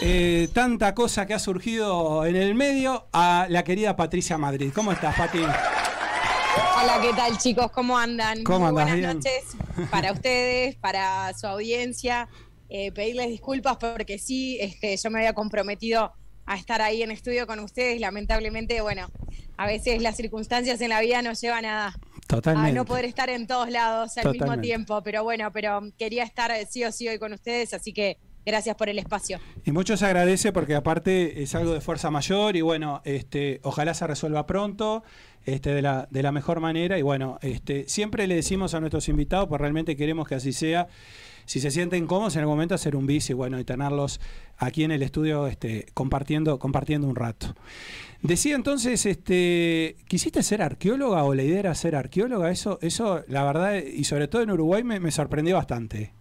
eh, tanta cosa que ha surgido en el medio a la querida Patricia Madrid. ¿Cómo estás, Pati? Hola, ¿qué tal chicos? ¿Cómo andan? ¿Cómo Muy? Buenas Bien. noches para ustedes, para su audiencia. Eh, pedirles disculpas porque sí, este, yo me había comprometido a estar ahí en estudio con ustedes. Lamentablemente, bueno, a veces las circunstancias en la vida nos llevan a, a Totalmente. no poder estar en todos lados al mismo tiempo. Pero bueno, pero quería estar eh, sí o sí hoy con ustedes, así que gracias por el espacio. Y mucho se agradece porque aparte es algo de fuerza mayor y bueno, este, ojalá se resuelva pronto, este, de la, de la mejor manera. Y bueno, este, siempre le decimos a nuestros invitados, pues realmente queremos que así sea. Si se sienten cómodos en algún momento hacer un bis y bueno, y tenerlos aquí en el estudio este, compartiendo, compartiendo un rato. Decía entonces, este, ¿quisiste ser arqueóloga o la idea era ser arqueóloga? Eso, eso la verdad, y sobre todo en Uruguay me, me sorprendió bastante.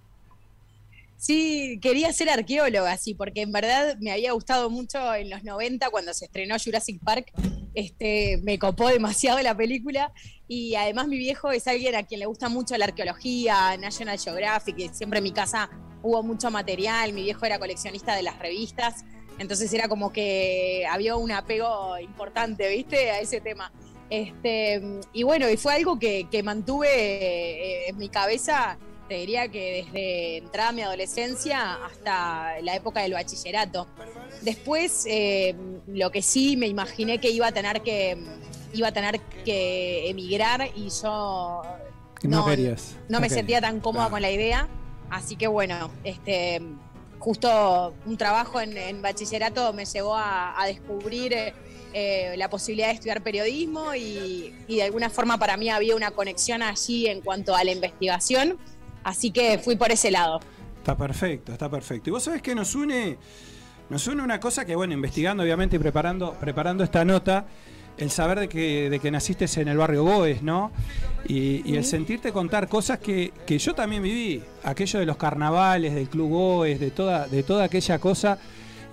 Sí, quería ser arqueóloga, sí, porque en verdad me había gustado mucho en los 90 cuando se estrenó Jurassic Park. Este, me copó demasiado la película y además mi viejo es alguien a quien le gusta mucho la arqueología, National Geographic, y siempre en mi casa hubo mucho material, mi viejo era coleccionista de las revistas, entonces era como que había un apego importante, ¿viste? A ese tema. Este, y bueno, y fue algo que, mantuve eh, en mi cabeza te diría que desde entrada a mi adolescencia hasta la época del bachillerato. Después, eh, lo que sí me imaginé que iba a tener que iba a tener que emigrar y yo No, querías. no me sentía tan cómoda con la idea. Así que bueno, este justo un trabajo en, en bachillerato me llevó a, a descubrir eh, la posibilidad de estudiar periodismo y, y de alguna forma para mí había una conexión allí en cuanto a la investigación. Así que fui por ese lado. Está perfecto, está perfecto. Y vos sabés que nos une, nos une una cosa que, bueno, investigando obviamente y preparando, preparando esta nota, el saber de que, de que naciste en el barrio Goes, ¿no? Y, y el sentirte contar cosas que, que yo también viví, aquello de los carnavales, del Club Goes, de toda, de toda aquella cosa.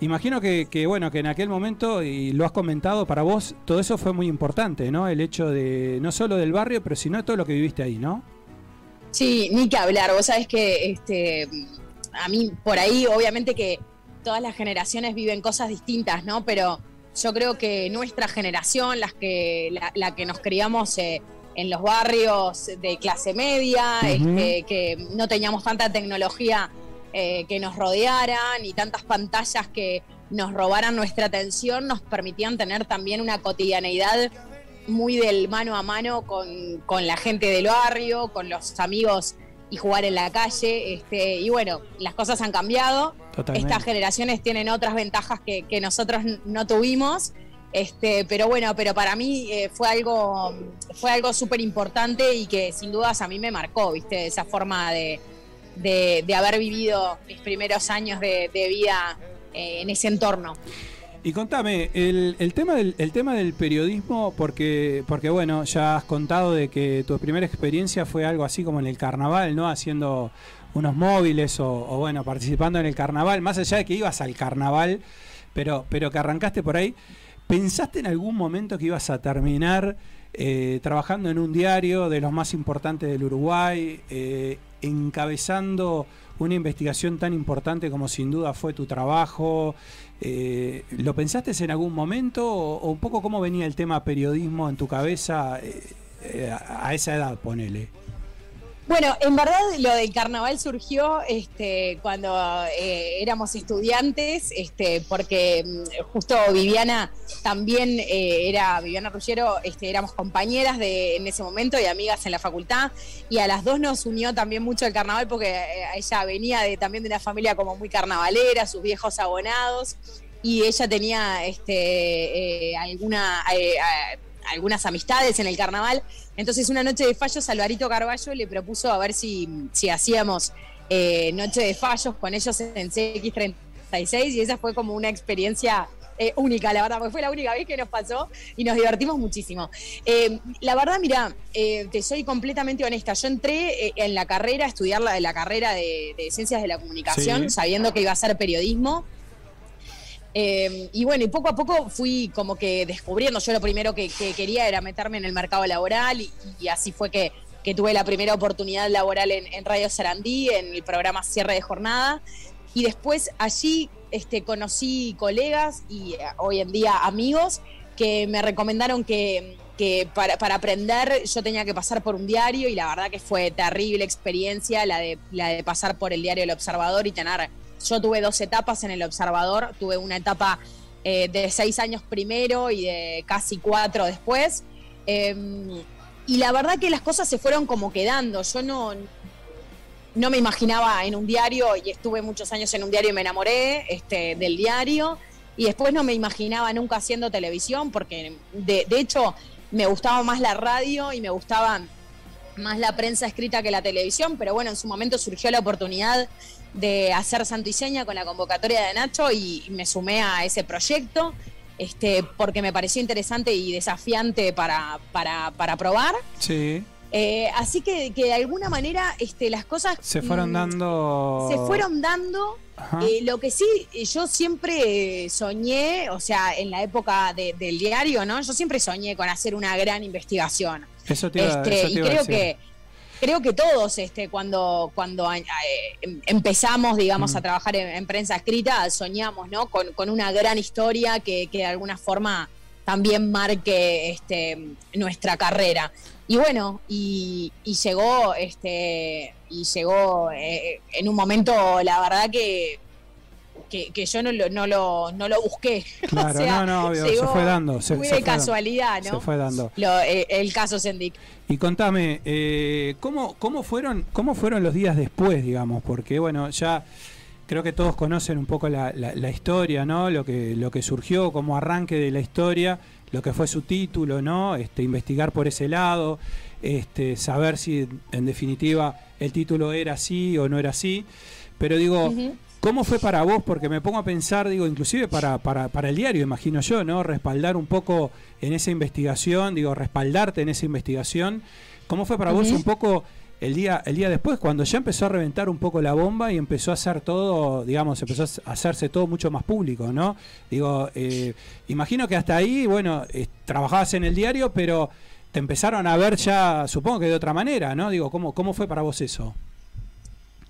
Imagino que, que, bueno, que en aquel momento, y lo has comentado, para vos todo eso fue muy importante, ¿no? El hecho de, no solo del barrio, pero sino de todo lo que viviste ahí, ¿no? Sí, ni que hablar. Vos sabés que este, a mí por ahí, obviamente que todas las generaciones viven cosas distintas, ¿no? Pero yo creo que nuestra generación, las que, la, la que nos criamos eh, en los barrios de clase media, este, que no teníamos tanta tecnología eh, que nos rodeara, ni tantas pantallas que nos robaran nuestra atención, nos permitían tener también una cotidianeidad muy del mano a mano con, con la gente del barrio, con los amigos y jugar en la calle. Este, y bueno, las cosas han cambiado. Totalmente. Estas generaciones tienen otras ventajas que, que nosotros no tuvimos. Este, pero bueno, pero para mí eh, fue algo, fue algo súper importante y que sin dudas a mí me marcó, ¿viste? Esa forma de, de, de haber vivido mis primeros años de, de vida eh, en ese entorno. Y contame, el, tema del, el tema del periodismo, porque, porque bueno, ya has contado de que tu primera experiencia fue algo así como en el carnaval, ¿no? Haciendo unos móviles o, o, bueno, participando en el carnaval, más allá de que ibas al carnaval, pero, pero que arrancaste por ahí. ¿Pensaste en algún momento que ibas a terminar eh, trabajando en un diario de los más importantes del Uruguay, eh, encabezando una investigación tan importante como sin duda fue tu trabajo. Eh, ¿Lo pensaste en algún momento o, un poco cómo venía el tema periodismo en tu cabeza eh, eh, a esa edad, ponele? Bueno, en verdad lo del carnaval surgió este, cuando eh, éramos estudiantes, este, porque mm, justo Viviana también eh, era, Viviana Ruggiero, este, éramos compañeras de, en ese momento y amigas en la facultad, y a las dos nos unió también mucho el carnaval porque eh, ella venía de, también de una familia como muy carnavalera, sus viejos abonados, y ella tenía este, eh, alguna... eh, algunas amistades en el carnaval. Entonces, una noche de fallos, Alvarito Carballo le propuso a ver si, si hacíamos eh, noche de fallos con ellos en CX36 y esa fue como una experiencia eh, única, la verdad, porque fue la única vez que nos pasó y nos divertimos muchísimo. Eh, la verdad, mira, eh, te soy completamente honesta. Yo entré eh, en la carrera, a estudiar la, la carrera de, de Ciencias de la Comunicación, Sí. sabiendo que iba a ser periodismo. Eh, y bueno, y poco a poco fui como que descubriendo. Yo lo primero que, que quería era meterme en el mercado laboral y, así fue que, tuve la primera oportunidad laboral en, Radio Sarandí, en el programa Cierre de Jornada. Y después allí este, conocí colegas y eh, hoy en día amigos que me recomendaron que, que para, para aprender yo tenía que pasar por un diario y la verdad que fue terrible experiencia la de, la de pasar por el diario El Observador y tener yo tuve dos etapas en el Observador, tuve una etapa eh, de seis años primero y de casi cuatro después. Eh, y la verdad que las cosas se fueron como quedando. Yo no, no me imaginaba en un diario y estuve muchos años en un diario y me enamoré este, del diario. Y después no me imaginaba nunca haciendo televisión porque de, de hecho me gustaba más la radio y me gustaba más la prensa escrita que la televisión, pero bueno, en su momento surgió la oportunidad de hacer Santo y Seña con la convocatoria de Nacho y me sumé a ese proyecto este, porque me pareció interesante y desafiante para, para, para probar. Sí. Eh, así que, que de alguna manera este, las cosas Se fueron mm, dando. se fueron dando. Eh, lo que sí, yo siempre eh, soñé, o sea, en la época de- del diario, ¿no? Yo siempre soñé con hacer una gran investigación. Eso te iba, Este, eso te y a creo decir. que creo que todos este cuando cuando eh, em- empezamos digamos Mm. a trabajar en, en prensa escrita soñamos no con, con una gran historia que, que de alguna forma también marque este nuestra carrera y bueno y, y llegó este y llegó eh, en un momento la verdad que que, que yo no lo, no lo, no lo busqué. Claro, O sea, no, no, obvio, llegó se fue dando. Se, muy se de fue dando. casualidad, ¿no? Se fue dando. Lo- eh, el caso Sendik. Y contame, eh, ¿cómo, cómo, fueron, ¿cómo fueron los días después, digamos? Porque, bueno, ya creo que todos conocen un poco la, historia, ¿no? Lo que, lo que surgió como arranque de la historia, lo que fue su título, ¿no? Este, investigar por ese lado, este, saber si en definitiva el título era así o no era así. Pero digo, ¿Cómo fue para vos? Porque me pongo a pensar, digo, inclusive para, para, para el diario, imagino yo, ¿no? Respaldar un poco en esa investigación, digo, respaldarte en esa investigación. ¿Cómo fue para vos un poco el día, el día después, cuando ya empezó a reventar un poco la bomba y empezó a hacer todo, digamos, empezó a hacerse todo mucho más público, ¿no? Digo, eh, imagino que hasta ahí, bueno, eh, trabajabas en el diario, pero te empezaron a ver ya, supongo que de otra manera, ¿no? Digo, ¿cómo, cómo fue para vos eso?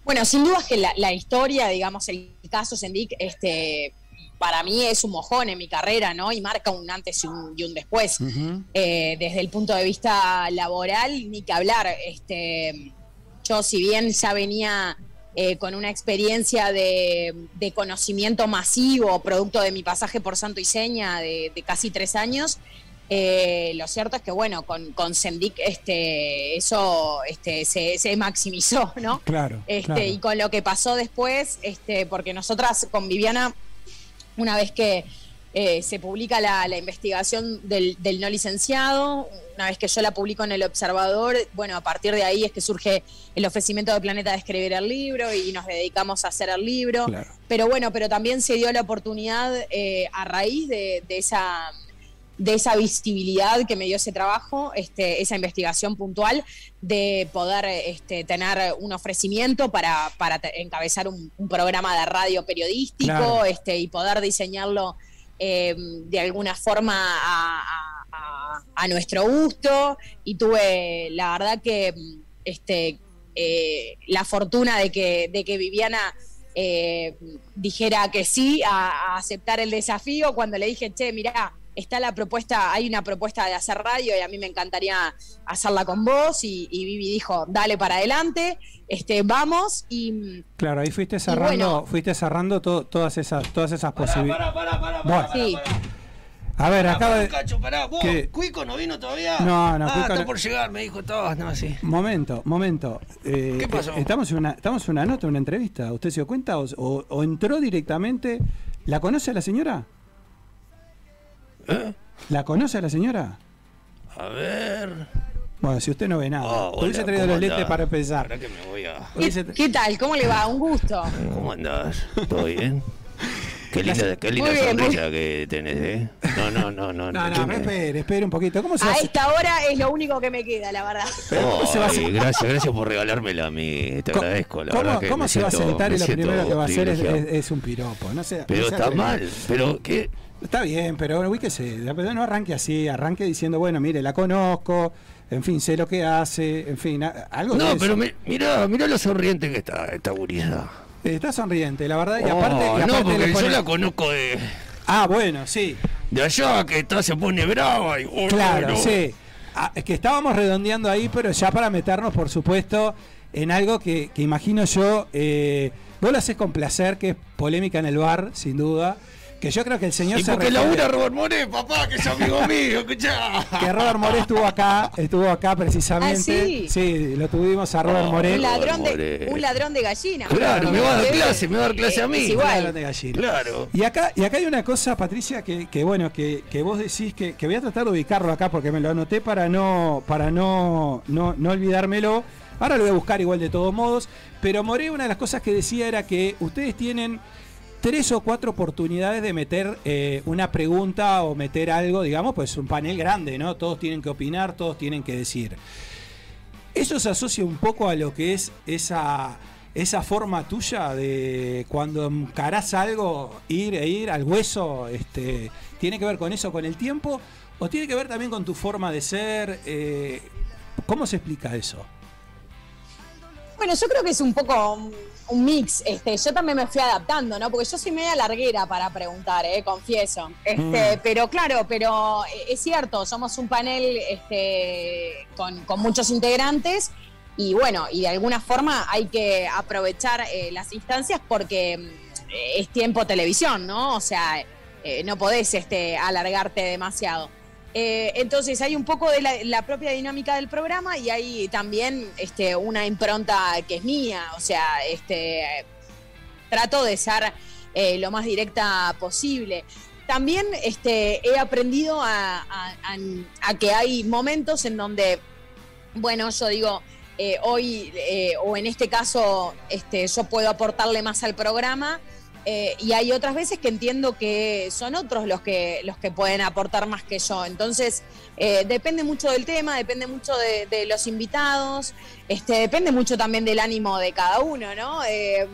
Bueno, sin duda es que la, la historia, digamos, el caso Sendik, este, para mí es un mojón en mi carrera, ¿no? Y marca un antes y un, y un después. Eh, desde el punto de vista laboral, ni que hablar. Este, yo, si bien ya venía eh, con una experiencia de, de conocimiento masivo, producto de mi pasaje por Santo y Seña de, de casi tres años, eh, lo cierto es que, bueno, con, con Sendik este, eso este, se, se maximizó, ¿no? Claro. Este, claro. Y con lo que pasó después, este, porque nosotras con Viviana, una vez que eh, se publica la, la investigación del, del no licenciado, una vez que yo la publico en El Observador, bueno, a partir de ahí es que surge el ofrecimiento de Planeta de escribir el libro y nos dedicamos a hacer el libro. Claro. Pero bueno, pero también se dio la oportunidad eh, a raíz de, de esa de esa visibilidad que me dio ese trabajo, este, esa investigación puntual, de poder este, tener un ofrecimiento para, encabezar un, un programa de radio periodístico Claro. este, y poder diseñarlo eh, de alguna forma a, a- a- a nuestro gusto y tuve, la verdad que, este, eh, la fortuna de que, de que Viviana eh, dijera que sí a, a aceptar el desafío cuando le dije, che, mirá, está la propuesta, hay una propuesta de hacer radio y a mí me encantaría hacerla con vos y, y Vivi dijo, dale para adelante, este, vamos y Claro, ahí fuiste cerrando, bueno. fuiste cerrando to- todas esas, todas esas posibilidades. Bueno, sí. a ver, acaba de. Cacho, pará. Cuico no vino todavía. No, no, ah, Cuico está no- por llegar, me dijo todo, no, sí. Momento, momento. Eh, ¿Qué pasó? eh, Estamos en una, estamos en una nota, una entrevista. ¿Usted se dio cuenta o, o- o entró directamente? ¿La conoce a la señora? ¿Eh? ¿La conoce a la señora? A ver. Bueno, si usted no ve nada. Oh, Hubiese hola, traído ¿cómo los lentes para empezar. Pará que me voy a... Hubiese- ¿Qué tal? ¿Cómo le va? Un gusto. ¿Cómo andás? ¿Todo bien? Qué linda, qué linda Muy bien, muy sonrisa que tenés, ¿eh? No, no, no, no. No, ¿qué no, me- espere, espere un poquito. ¿Cómo se va A a esta hora es lo único que me queda, la verdad. Ay, gracias, gracias por regalármela a mí, te agradezco, la ¿Cómo, verdad que cómo se va a sentar y lo primero que va a hacer es, es- es un piropo? No sea, Pero no sea está mal, pero ¿qué? Está bien, pero ubíquese. No arranque así, arranque diciendo, bueno, mire, la conozco, en fin, sé lo que hace, en fin, algo No, pero mi- mirá, mirá lo sonriente que está esta gurisa. Eh, Está sonriente, la verdad, y Oh, aparte... no, aparte porque le pone- yo la conozco de, Ah, bueno, sí. de allá, que está, se pone brava y oh, Claro, no. sí. Ah, es que estábamos redondeando ahí, pero ya para meternos, por supuesto, en algo que, que imagino yo, eh, vos lo haces con placer, que es polémica en el bar, sin duda, que yo creo que el señor Y se porque refiere- labura Robert Moré, papá, que es amigo mío, escuchá. que Robert Moré estuvo acá, estuvo acá precisamente. Ah, sí. lo tuvimos a Robert Oh, Moré. Un ladrón, de, Moré. un ladrón de gallina. Claro, me va a dar clase, me va a dar clase a mí. Es Ladrón de gallina. Claro. Y acá, y acá hay una cosa, Patricia, que, que bueno, que, que vos decís que, que voy a tratar de ubicarlo acá porque me lo anoté para no, para no, no, no olvidármelo. Ahora lo voy a buscar igual de todos modos. Pero Moré, una de las cosas que decía era que ustedes tienen tres o cuatro oportunidades de meter eh, una pregunta o meter algo, digamos, pues un panel grande, ¿no? Todos tienen que opinar, todos tienen que decir. Eso se asocia un poco a lo que es esa, esa forma tuya de cuando encarás algo, ir e ir al hueso, este, ¿tiene que ver con eso, con el tiempo? ¿O tiene que ver también con tu forma de ser? Eh, ¿Cómo se explica eso? Bueno, yo creo que es un poco un, mix. Este, yo también me fui adaptando, ¿no? Porque yo soy media larguera para preguntar, eh, confieso. Este, Mm. Pero claro, pero eh, es cierto, somos un panel este, con, con muchos integrantes y bueno, y de alguna forma hay que aprovechar eh, las instancias porque mm, es tiempo televisión, ¿no? O sea, eh, no podés este, alargarte demasiado. Eh, entonces hay un poco de la, propia dinámica del programa y hay también este, una impronta que es mía, o sea, este, trato de ser eh, lo más directa posible. También este, he aprendido a, que hay momentos en donde, bueno, yo digo, eh, hoy o en este caso este, yo puedo aportarle más al programa eh, y hay otras veces que entiendo que son otros los que, los que pueden aportar más que yo. Entonces, eh, depende mucho del tema, depende mucho de, los invitados, este, depende mucho también del ánimo de cada uno, ¿no? Eh,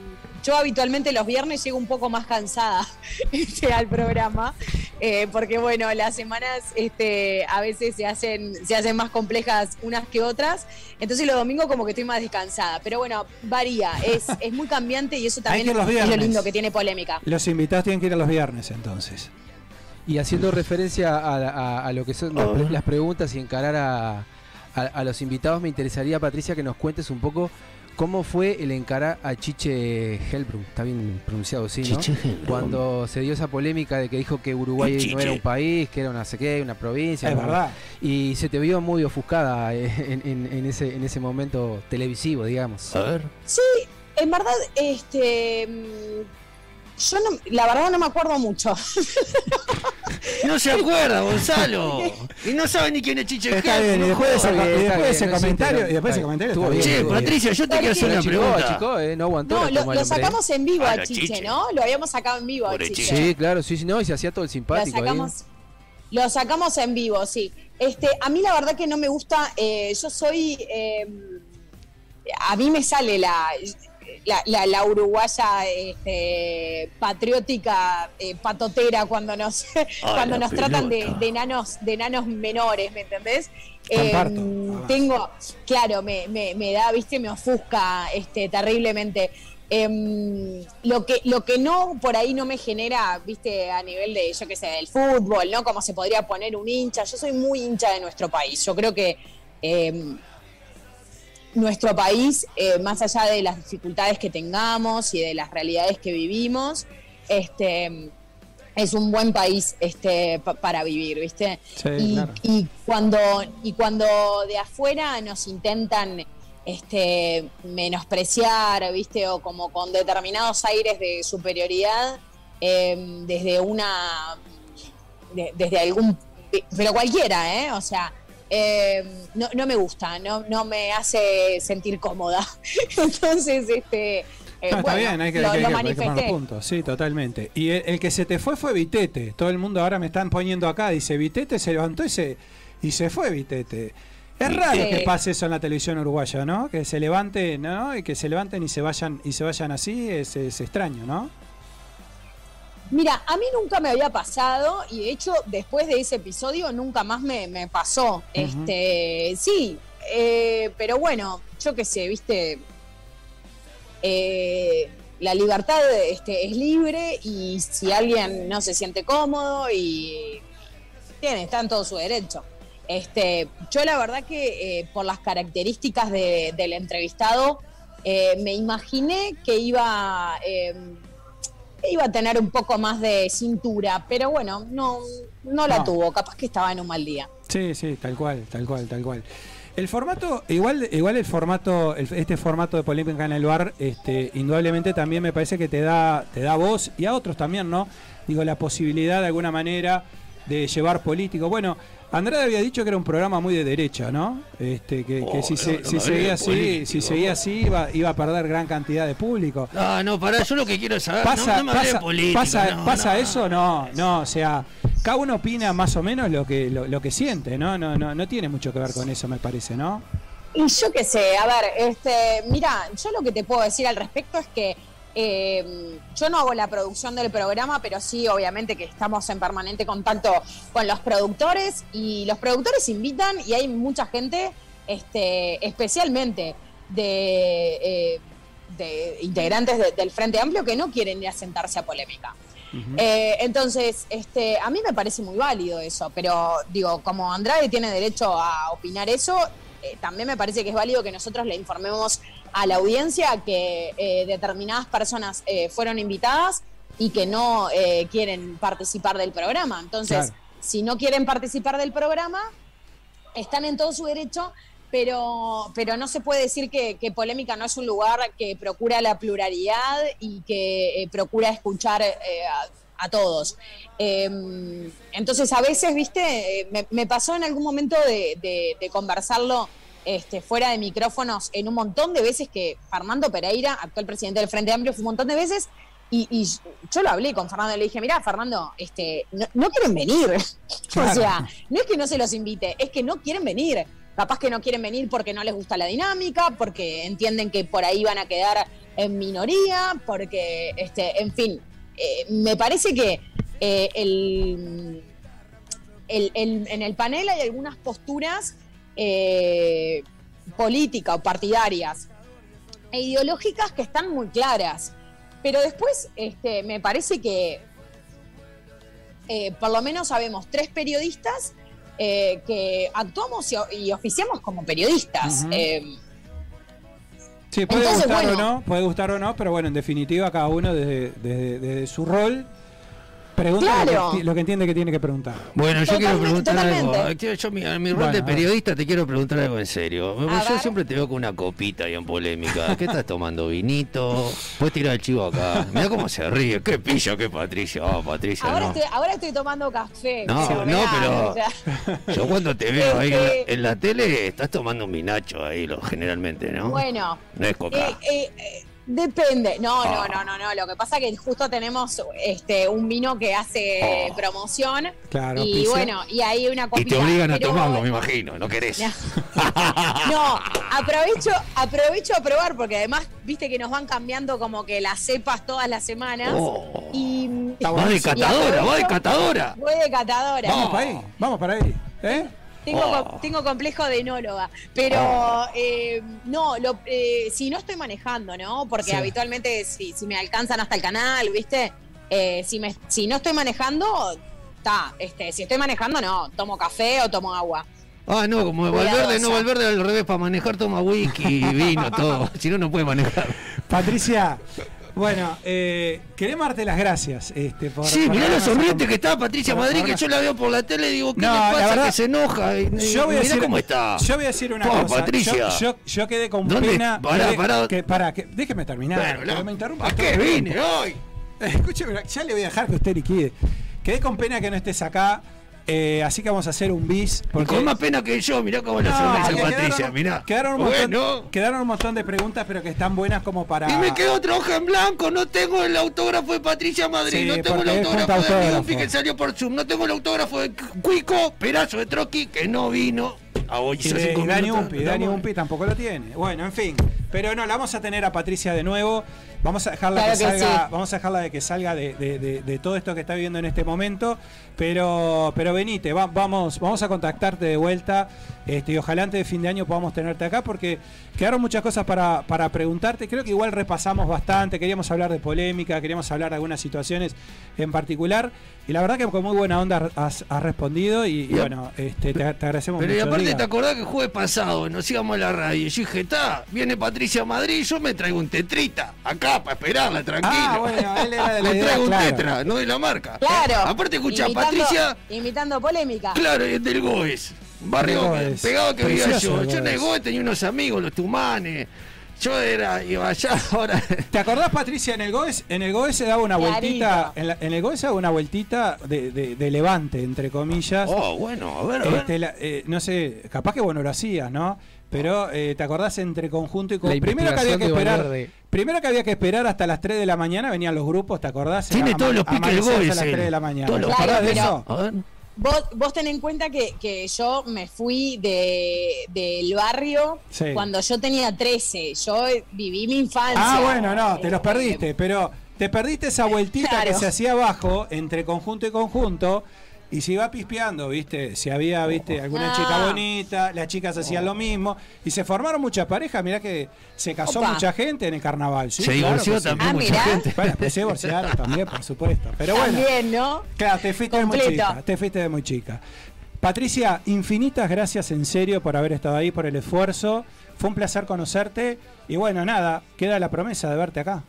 yo habitualmente los viernes llego un poco más cansada este, al programa, eh, porque bueno, las semanas este, a veces se hacen, se hacen más complejas unas que otras, entonces los domingos como que estoy más descansada, pero bueno, varía, es, es muy cambiante y eso también es lo lindo que tiene polémica. Los invitados tienen que ir a los viernes entonces. Y haciendo referencia a, a- a lo que son las, pre- las preguntas y encarar a, a- a los invitados, me interesaría, Patricia, que nos cuentes un poco cómo fue el encarar a Chiche Helbrun. Está bien pronunciado, sí, ¿no? Chiche Helbrun. Cuando se dio esa polémica de que dijo que Uruguay no era un país, que era una sé qué, una provincia. Es ¿no? verdad. Y se te vio muy ofuscada eh, en, en- en ese, en ese momento televisivo, digamos. A ver. Sí, en verdad, este. mm, Yo no, la verdad no me acuerdo mucho. No se acuerda, Gonzalo. Y no sabe ni quién es Chiche Está bien, y después de ese, comentario, y después de ese comentario. Che. Patricia, yo te quiero hacer una pregunta. chico, eh, no aguantó. No, lo, lo eh. sacamos en vivo a Chiche, Chiche. ¿no? Lo habíamos sacado en vivo a Chiche. Sí, claro, sí, sí, no, y se hacía todo el Lo simpático. ahí. sacamos, lo sacamos en vivo, sí. Este, a mí la verdad que no me gusta, eh, yo soy, eh, a mí me sale la, la, la- la uruguaya este, patriótica eh, patotera cuando nos cuando nos tratan de, de enanos de enanos menores ¿me entendés? Em, tengo claro me, me, me da viste me ofusca este terriblemente. Em, lo que lo que no por ahí no me genera viste a nivel de yo qué sé del fútbol no como se podría poner un hincha. Yo soy muy hincha de nuestro país. Yo creo que em, nuestro país, eh, más allá de las dificultades que tengamos y de las realidades que vivimos, este, es un buen país este, pa- para vivir, ¿viste? Sí, y, claro. y cuando, y cuando de afuera nos intentan este, menospreciar, ¿viste? O como con determinados aires de superioridad, eh, desde una. de- desde algún. Pero cualquiera, ¿eh? O sea. Eh, no, no me gusta, no, no me hace sentir cómoda. Entonces, este. eh, No, está bueno, bien, hay que, lo, hay que- hay que poner manifesté. puntos, sí, totalmente. Y el, el que se te fue fue Vitete. Todo el mundo ahora me están poniendo acá, dice Vitete se levantó y se, y se fue Vitete. Es raro Sí. que pase eso en la televisión uruguaya, ¿no? Que se levante, ¿no? Y que se levanten y se vayan y se vayan así es, es extraño, ¿no? Mira, a mí nunca me había pasado y de hecho después de ese episodio nunca más me, me pasó. Este, sí, eh, pero bueno, yo qué sé, viste, Eh, la libertad este, es libre y si alguien no se siente cómodo y tiene, está en todo su derecho. Este, yo la verdad que eh, por las características de- del entrevistado me imaginé que iba iba a tener un poco más de cintura, pero bueno, no, no la No. tuvo, capaz que estaba en un mal día. Sí, sí, tal cual, tal cual, tal cual. El formato, igual, igual el formato, el- este formato de polémica en el bar, este, indudablemente también me parece que te da, te da voz y a otros también, ¿no? Digo, la posibilidad de alguna manera de llevar político. Bueno, Andrade había dicho que era un programa muy de derecha, ¿no? Este, que, que Oh, si, no, se- no si seguía así, político, si seguía así iba, iba a perder gran cantidad de público. Ah, no, pará, yo lo que quiero saber. Pasa, no, no pasa, política, pasa, no, pasa no. eso, no, no, o sea, cada uno opina más o menos lo que, lo, lo que siente, ¿no? No, no, no tiene mucho que ver con eso, me parece, ¿no? Y yo qué sé, a ver, este, mira, yo lo que te puedo decir al respecto es que eh, yo no hago la producción del programa, pero sí, obviamente, que estamos en permanente contacto con los productores y los productores invitan y hay mucha gente, este, especialmente de, eh, de integrantes de- del Frente Amplio que no quieren ir a sentarse a polémica. Eh, entonces, este, a mí me parece muy válido eso, pero digo, como Andrade tiene derecho a opinar eso, eh, también me parece que es válido que nosotros le informemos a la audiencia que eh, determinadas personas eh, fueron invitadas y que no eh, quieren participar del programa. Entonces, Claro. si no quieren participar del programa, están en todo su derecho, pero, pero no se puede decir que, que Polémica no es un lugar que procura la pluralidad y que procura escuchar a, a todos. Eh, entonces, a veces, viste, me, me pasó en algún momento de, de- de conversarlo este, fuera de micrófonos en un montón de veces que Fernando Pereira, actual presidente del Frente Amplio, fue un montón de veces. Y, y yo lo hablé con Fernando y le dije, mira, Fernando, este, no, no quieren venir. O sea, no es que no se los invite, es que no quieren venir. Capaz que no quieren venir porque no les gusta la dinámica, porque entienden que por ahí van a quedar en minoría, porque, este, en fin, eh, me parece que eh, el, el- el- en el panel hay algunas posturas eh, políticas o partidarias e ideológicas que están muy claras. Pero después este, me parece que eh, por lo menos sabemos tres periodistas eh, que actuamos y, y oficiamos como periodistas. Sí, puede Entonces, gustar bueno. o no, puede gustar o no, pero bueno, en definitiva cada uno desde, desde- desde su rol pregunta lo, Claro. que, lo que entiende que tiene que preguntar. Bueno, yo quiero Totalmente, preguntar algo. totalmente. Yo, yo, mi, a mi rol Bueno, de periodista te quiero preguntar algo en serio. A yo ver. siempre te veo con una copita ahí en polémica. ¿Qué estás tomando? ¿Vinito? Puedes tirar el chivo acá. Mira cómo se ríe. Qué pillo, qué Patricia. Oh, Patricia, ahora, no. estoy, ahora estoy tomando café. No, no, vean, pero- o sea, Yo cuando te veo ahí en la, Este- en la tele, estás tomando un minacho ahí, lo, generalmente, ¿no? Bueno, No es coca. Eh, eh, eh, Depende. No, Ah. no, no, no, no. Lo que pasa es que justo tenemos este un vino que hace promoción. Claro, Y pizza. bueno, y hay una Y copita. te obligan a pero- tomarlo, me imagino, no querés. No, aprovecho, aprovecho a probar porque además, viste que nos van cambiando como que las cepas todas las semanas. Oh. y Va de y catadora, va de catadora. Voy de catadora. Vamos para ahí, vamos para ahí. ¿Eh? Tengo, Oh. co- tengo complejo de enóloga, pero eh, no, lo, eh, si no estoy manejando, ¿no? Porque Sí. habitualmente si, si me alcanzan hasta el canal, ¿viste? Eh, si, me, si no estoy manejando, está. Este, si estoy manejando, no, tomo café o tomo agua. Ah, no, como. Valverde, no, Valverde al revés, para manejar toma whisky, vino, todo. Si no, no puede manejar. Patricia, bueno, eh, queremos darte las gracias. Este, por, Sí, por mirá lo sonriente que está Patricia por- Madrid, que yo la veo por la tele y digo, ¿qué No, le la pasa? verdad- que se enoja. Y- Yo voy a decir, cómo está. Yo voy a decir una cosa. Patricia. Yo, yo, yo quedé con ¿Dónde? pena. Pará, quedé- pará. Que, pará, que, déjeme terminar. Bueno, no. me interrumpa ¿A qué vine hoy? Escúcheme, ya le voy a dejar que usted liquide. Quedé con pena que no estés acá. Eh, así que vamos a hacer un bis. Y con más pena que yo, mirá cómo sonrisa porque Patricia, quedaron, mirá. Quedaron un, montón, Bueno. quedaron un montón de preguntas, pero que están buenas como para. Y me quedó otra hoja en blanco, no tengo el autógrafo de Patricia Madrid, Sí, no tengo el porque autógrafo de. Miupi que salió por Zoom, no tengo el autógrafo de Cuico, pedazo de Troqui, que no vino. A hoy Y, de- y Dani Umpi, Dani Umpi tampoco lo tiene. Bueno, en fin. Pero no, la vamos a tener a Patricia de nuevo. Vamos a dejarla Claro que, que salga, sí. vamos a dejarla de que salga de, de- de- de todo esto que está viviendo en este momento. Pero, pero venite, va- vamos, vamos a contactarte de vuelta. Este, y ojalá antes de fin de año podamos tenerte acá porque quedaron muchas cosas para, para preguntarte. Creo que igual repasamos bastante. Queríamos hablar de polémica, queríamos hablar de algunas situaciones en particular. Y la verdad que con muy buena onda has, has respondido. Y, bueno, este, te, te agradecemos Pero y mucho. aparte te acordás que el jueves pasado nos íbamos a la radio y yo dije, está, viene Patricia Madrid, yo me traigo un tetrita acá para esperarla, tranquilo. Ah, bueno, él era de la idea, traigo un claro. tetra, no de la marca. Claro. Aparte escucha, Imitando- Patricia, Imitando polémica. claro, es del Goes. Barrio Goes. pegado que vivía yo. el Yo en el Goes. Goes tenía unos amigos, los tumanes. Yo era, iba allá, ahora. ¿Te acordás, Patricia, en el GOES? En el GOES se daba una Clarito. vueltita, en, la- en el GOES se daba una vueltita de, de- de levante, entre comillas. Oh, bueno, a ver, a ver. Este, la- eh, no sé, capaz que bueno lo hacías, ¿no? Pero eh, te acordás entre conjunto y conjunto. Primero que había que de esperar. Primero que había que esperar hasta las 3 de la mañana, venían los grupos, ¿te acordás? Tiene todos los piques del Goes, a las él. 3 de la mañana. ¿Te acordás de eso? A ver. Vos, vos ten en cuenta que, que yo me fui de, del barrio Sí. cuando yo tenía 13. Yo viví mi infancia. Ah, bueno, no, te los perdiste, pero te perdiste esa vueltita Claro. que se hacía abajo entre conjunto y conjunto. Y se iba pispeando, ¿viste? Si había, ¿viste? Alguna Ah. chica bonita, las chicas hacían lo mismo. Y se formaron muchas parejas. Mirá que se casó Opa. mucha gente en el carnaval. ¿sí? Se divorció también Ah, mucha mirá. gente. Bueno, pues se divorciaron también, por supuesto. Pero bueno, También, ¿no? claro, te fuiste de muy chica. Te fuiste de muy chica. Patricia, infinitas gracias en serio por haber estado ahí, por el esfuerzo. Fue un placer conocerte. Y bueno, nada, queda la promesa de verte acá.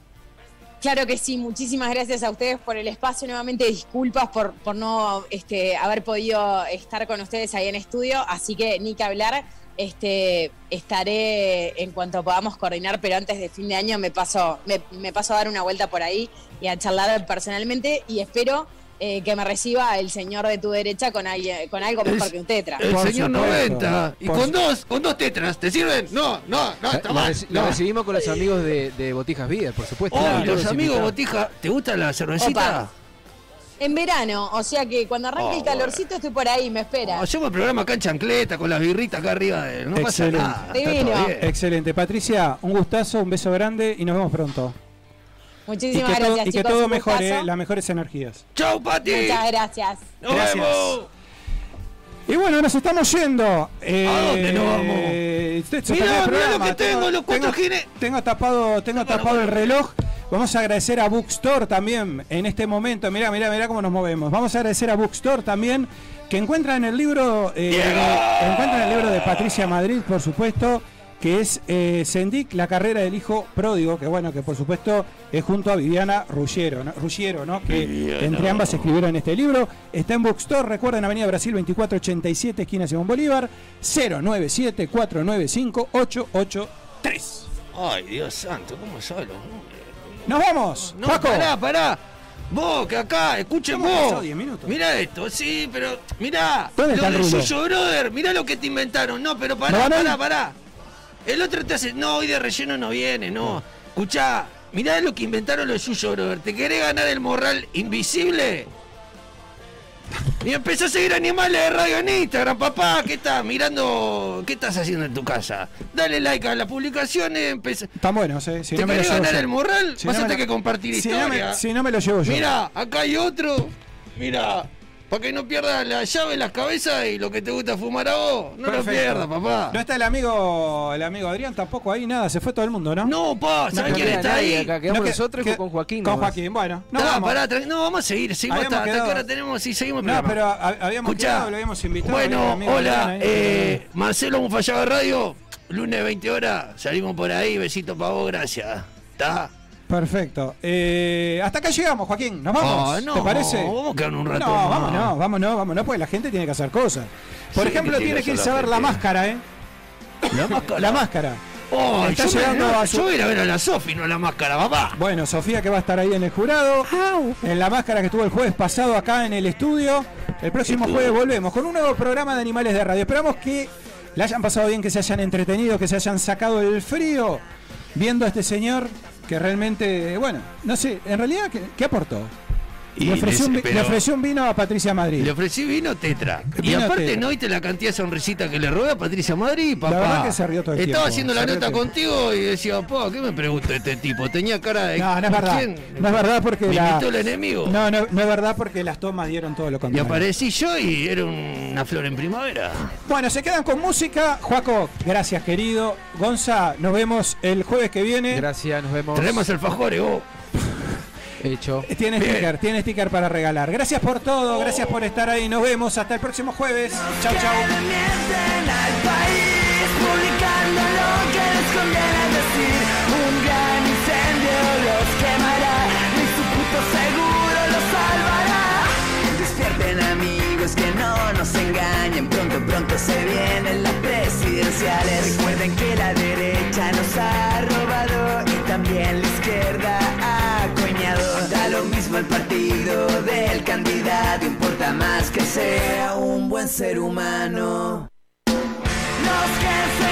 Claro que sí, muchísimas gracias a ustedes por el espacio. Nuevamente disculpas por, por no este, haber podido estar con ustedes ahí en estudio, así que ni que hablar. Este, estaré en cuanto podamos coordinar, pero antes de fin de año me paso, me, me paso a dar una vuelta por ahí y a charlar personalmente y espero eh, que me reciba el señor de tu derecha con, alguien- con algo mejor que un tetra. El Por señor supuesto. 90. Y Por con dos, con dos tetras, ¿te sirven? No, no, no, está Lo, mal. lo no. recibimos con los amigos de, de Botijas Vida, por supuesto. Oh, Claro, los amigos invitados. Botija, ¿te gusta la cervecita? Opa. En verano, o sea que cuando arranque Oh, el calorcito estoy por ahí, me espera. Hacemos el programa acá en chancleta con las birritas acá arriba de él. No pasa nada. está Divino. Excelente. Patricia, un gustazo, un beso grande y nos vemos pronto. Y Muchísimas que, todo, gracias, y que chicos. todo mejore, las mejores energías. Chau, Pati. Muchas gracias. Nos Gracias. vemos. Y bueno, nos estamos yendo. Eh, ¿A dónde nos vamos? se Mirá, mirá lo que tengo, los cuatro tengo, gines. tengo tapado, tengo Bueno, tapado el reloj. Vamos a agradecer a Bookstore también en este momento. Mirá, mirá, mirá cómo nos movemos. Vamos a agradecer a Bookstore también, que encuentran el libro, eh, encuentran el libro de Patricia Madrid, por supuesto, que es eh, Sendic, la carrera del hijo pródigo, que bueno, que por supuesto es junto a Viviana Ruggiero, ¿no? Ruggiero, ¿no? Que Viviana. entre ambas escribieron este libro. Está en Bookstore, recuerden, Avenida Brasil 2487, esquina Simón Bolívar, 097 495 883. Ay, Dios santo, ¿cómo sabe los? Nos vamos, No, Paco. pará, pará. Vos, que acá, escuchen ¿Cómo vos. pasó 10 minutos? Mirá esto, sí, pero mirá. ¿Dónde lo está el de Brother, mirá lo que te inventaron. No, pero ¿No pará, pará, pará. El otro te hace, no, hoy de relleno no viene, no. Escuchá, mirá lo que inventaron los Yuyo, brother. ¿Te querés ganar el morral invisible? Y empezó a seguir animales de radio en Instagram, papá. ¿Qué estás mirando? ¿Qué estás haciendo en tu casa? Dale like a las publicaciones. Empezá... Están buenos, ¿eh? Si ¿Te no me lo llevo ganar yo. el morral? Si Vas no a tener lo- que compartir si no me- historia. si no me lo llevo yo. Mira, acá hay otro. Mira, para que no pierdas la llave en las cabezas y lo que te gusta fumar a vos. No lo pierdas, papá. No está el amigo, el amigo Adrián tampoco ahí, nada, se fue todo el mundo, ¿no? No, pa, ¿sabés quién está ahí? Acá quedamos que- nosotros y que- con Joaquín. Con nomás. Joaquín, bueno. No, No, vamos. pará, no, vamos a seguir, seguimos hasta, hasta que ahora tenemos, sí, seguimos No, pero ha- habíamos Escuchá. quedado, lo habíamos invitado. Bueno, Adrián hola, eh, Marcelo Mufallaba Radio, lunes 20 horas, salimos por ahí, besito para vos, gracias. ¿Está? Perfecto. Eh, hasta acá llegamos, Joaquín. ¿Nos vamos? Ah, no, ¿Te parece? vamos a un rato No, más. vámonos, vámonos, vámonos, porque la gente tiene que hacer cosas. Por Sí, ejemplo, que tiene que hacer a la ver la gente. máscara, ¿eh? La máscara. La máscara. Oh, Está yo, llegando me, a su- yo voy a ir a ver a la Sofi, no a la máscara, papá. Bueno, Sofía que va a estar ahí en el jurado. En la máscara que estuvo el jueves pasado acá en el estudio. El próximo jueves volvemos con un nuevo programa de Animales de Radio. Esperamos que la hayan pasado bien, que se hayan entretenido, que se hayan sacado el frío viendo a este señor que realmente, bueno, no sé, en realidad, ¿qué, aportó? Y Le ofreció, un, vi- pero- le ofreció un vino a Patricia Madrid. Le ofrecí vino tetra. Y aparte, tetra. ¿no viste la cantidad de sonrisita que le robé a Patricia Madrid, papá? verdad que se rió todo el Estaba tiempo, haciendo se la nota el contigo y decía, papá, ¿qué me pregunta este tipo? Tenía cara de. No, no es verdad. ¿Quién? No es verdad porque ¿Me la- imitó el enemigo? No, no, no es verdad porque las tomas dieron todo lo Y contrario. aparecí yo y era una flor en primavera. Bueno, se quedan con música. Juaco, gracias querido. Gonza, nos vemos el jueves que viene. Gracias, nos vemos. Traemos alfajores, vos. Hecho. Tiene sticker, tiene sticker para regalar. Gracias por todo, gracias por estar ahí. Nos vemos hasta el próximo jueves. Chau, chau. publicando lo que les conviene decir. Un gran incendio los quemará, ni su puto seguro los salvará. Despierten amigos que no nos engañen, pronto pronto se vienen las presidenciales. Recuerden que la derecha nos ha robado y también la izquierda ha Da lo mismo el partido del candidato, importa más que sea un buen ser humano. Los que se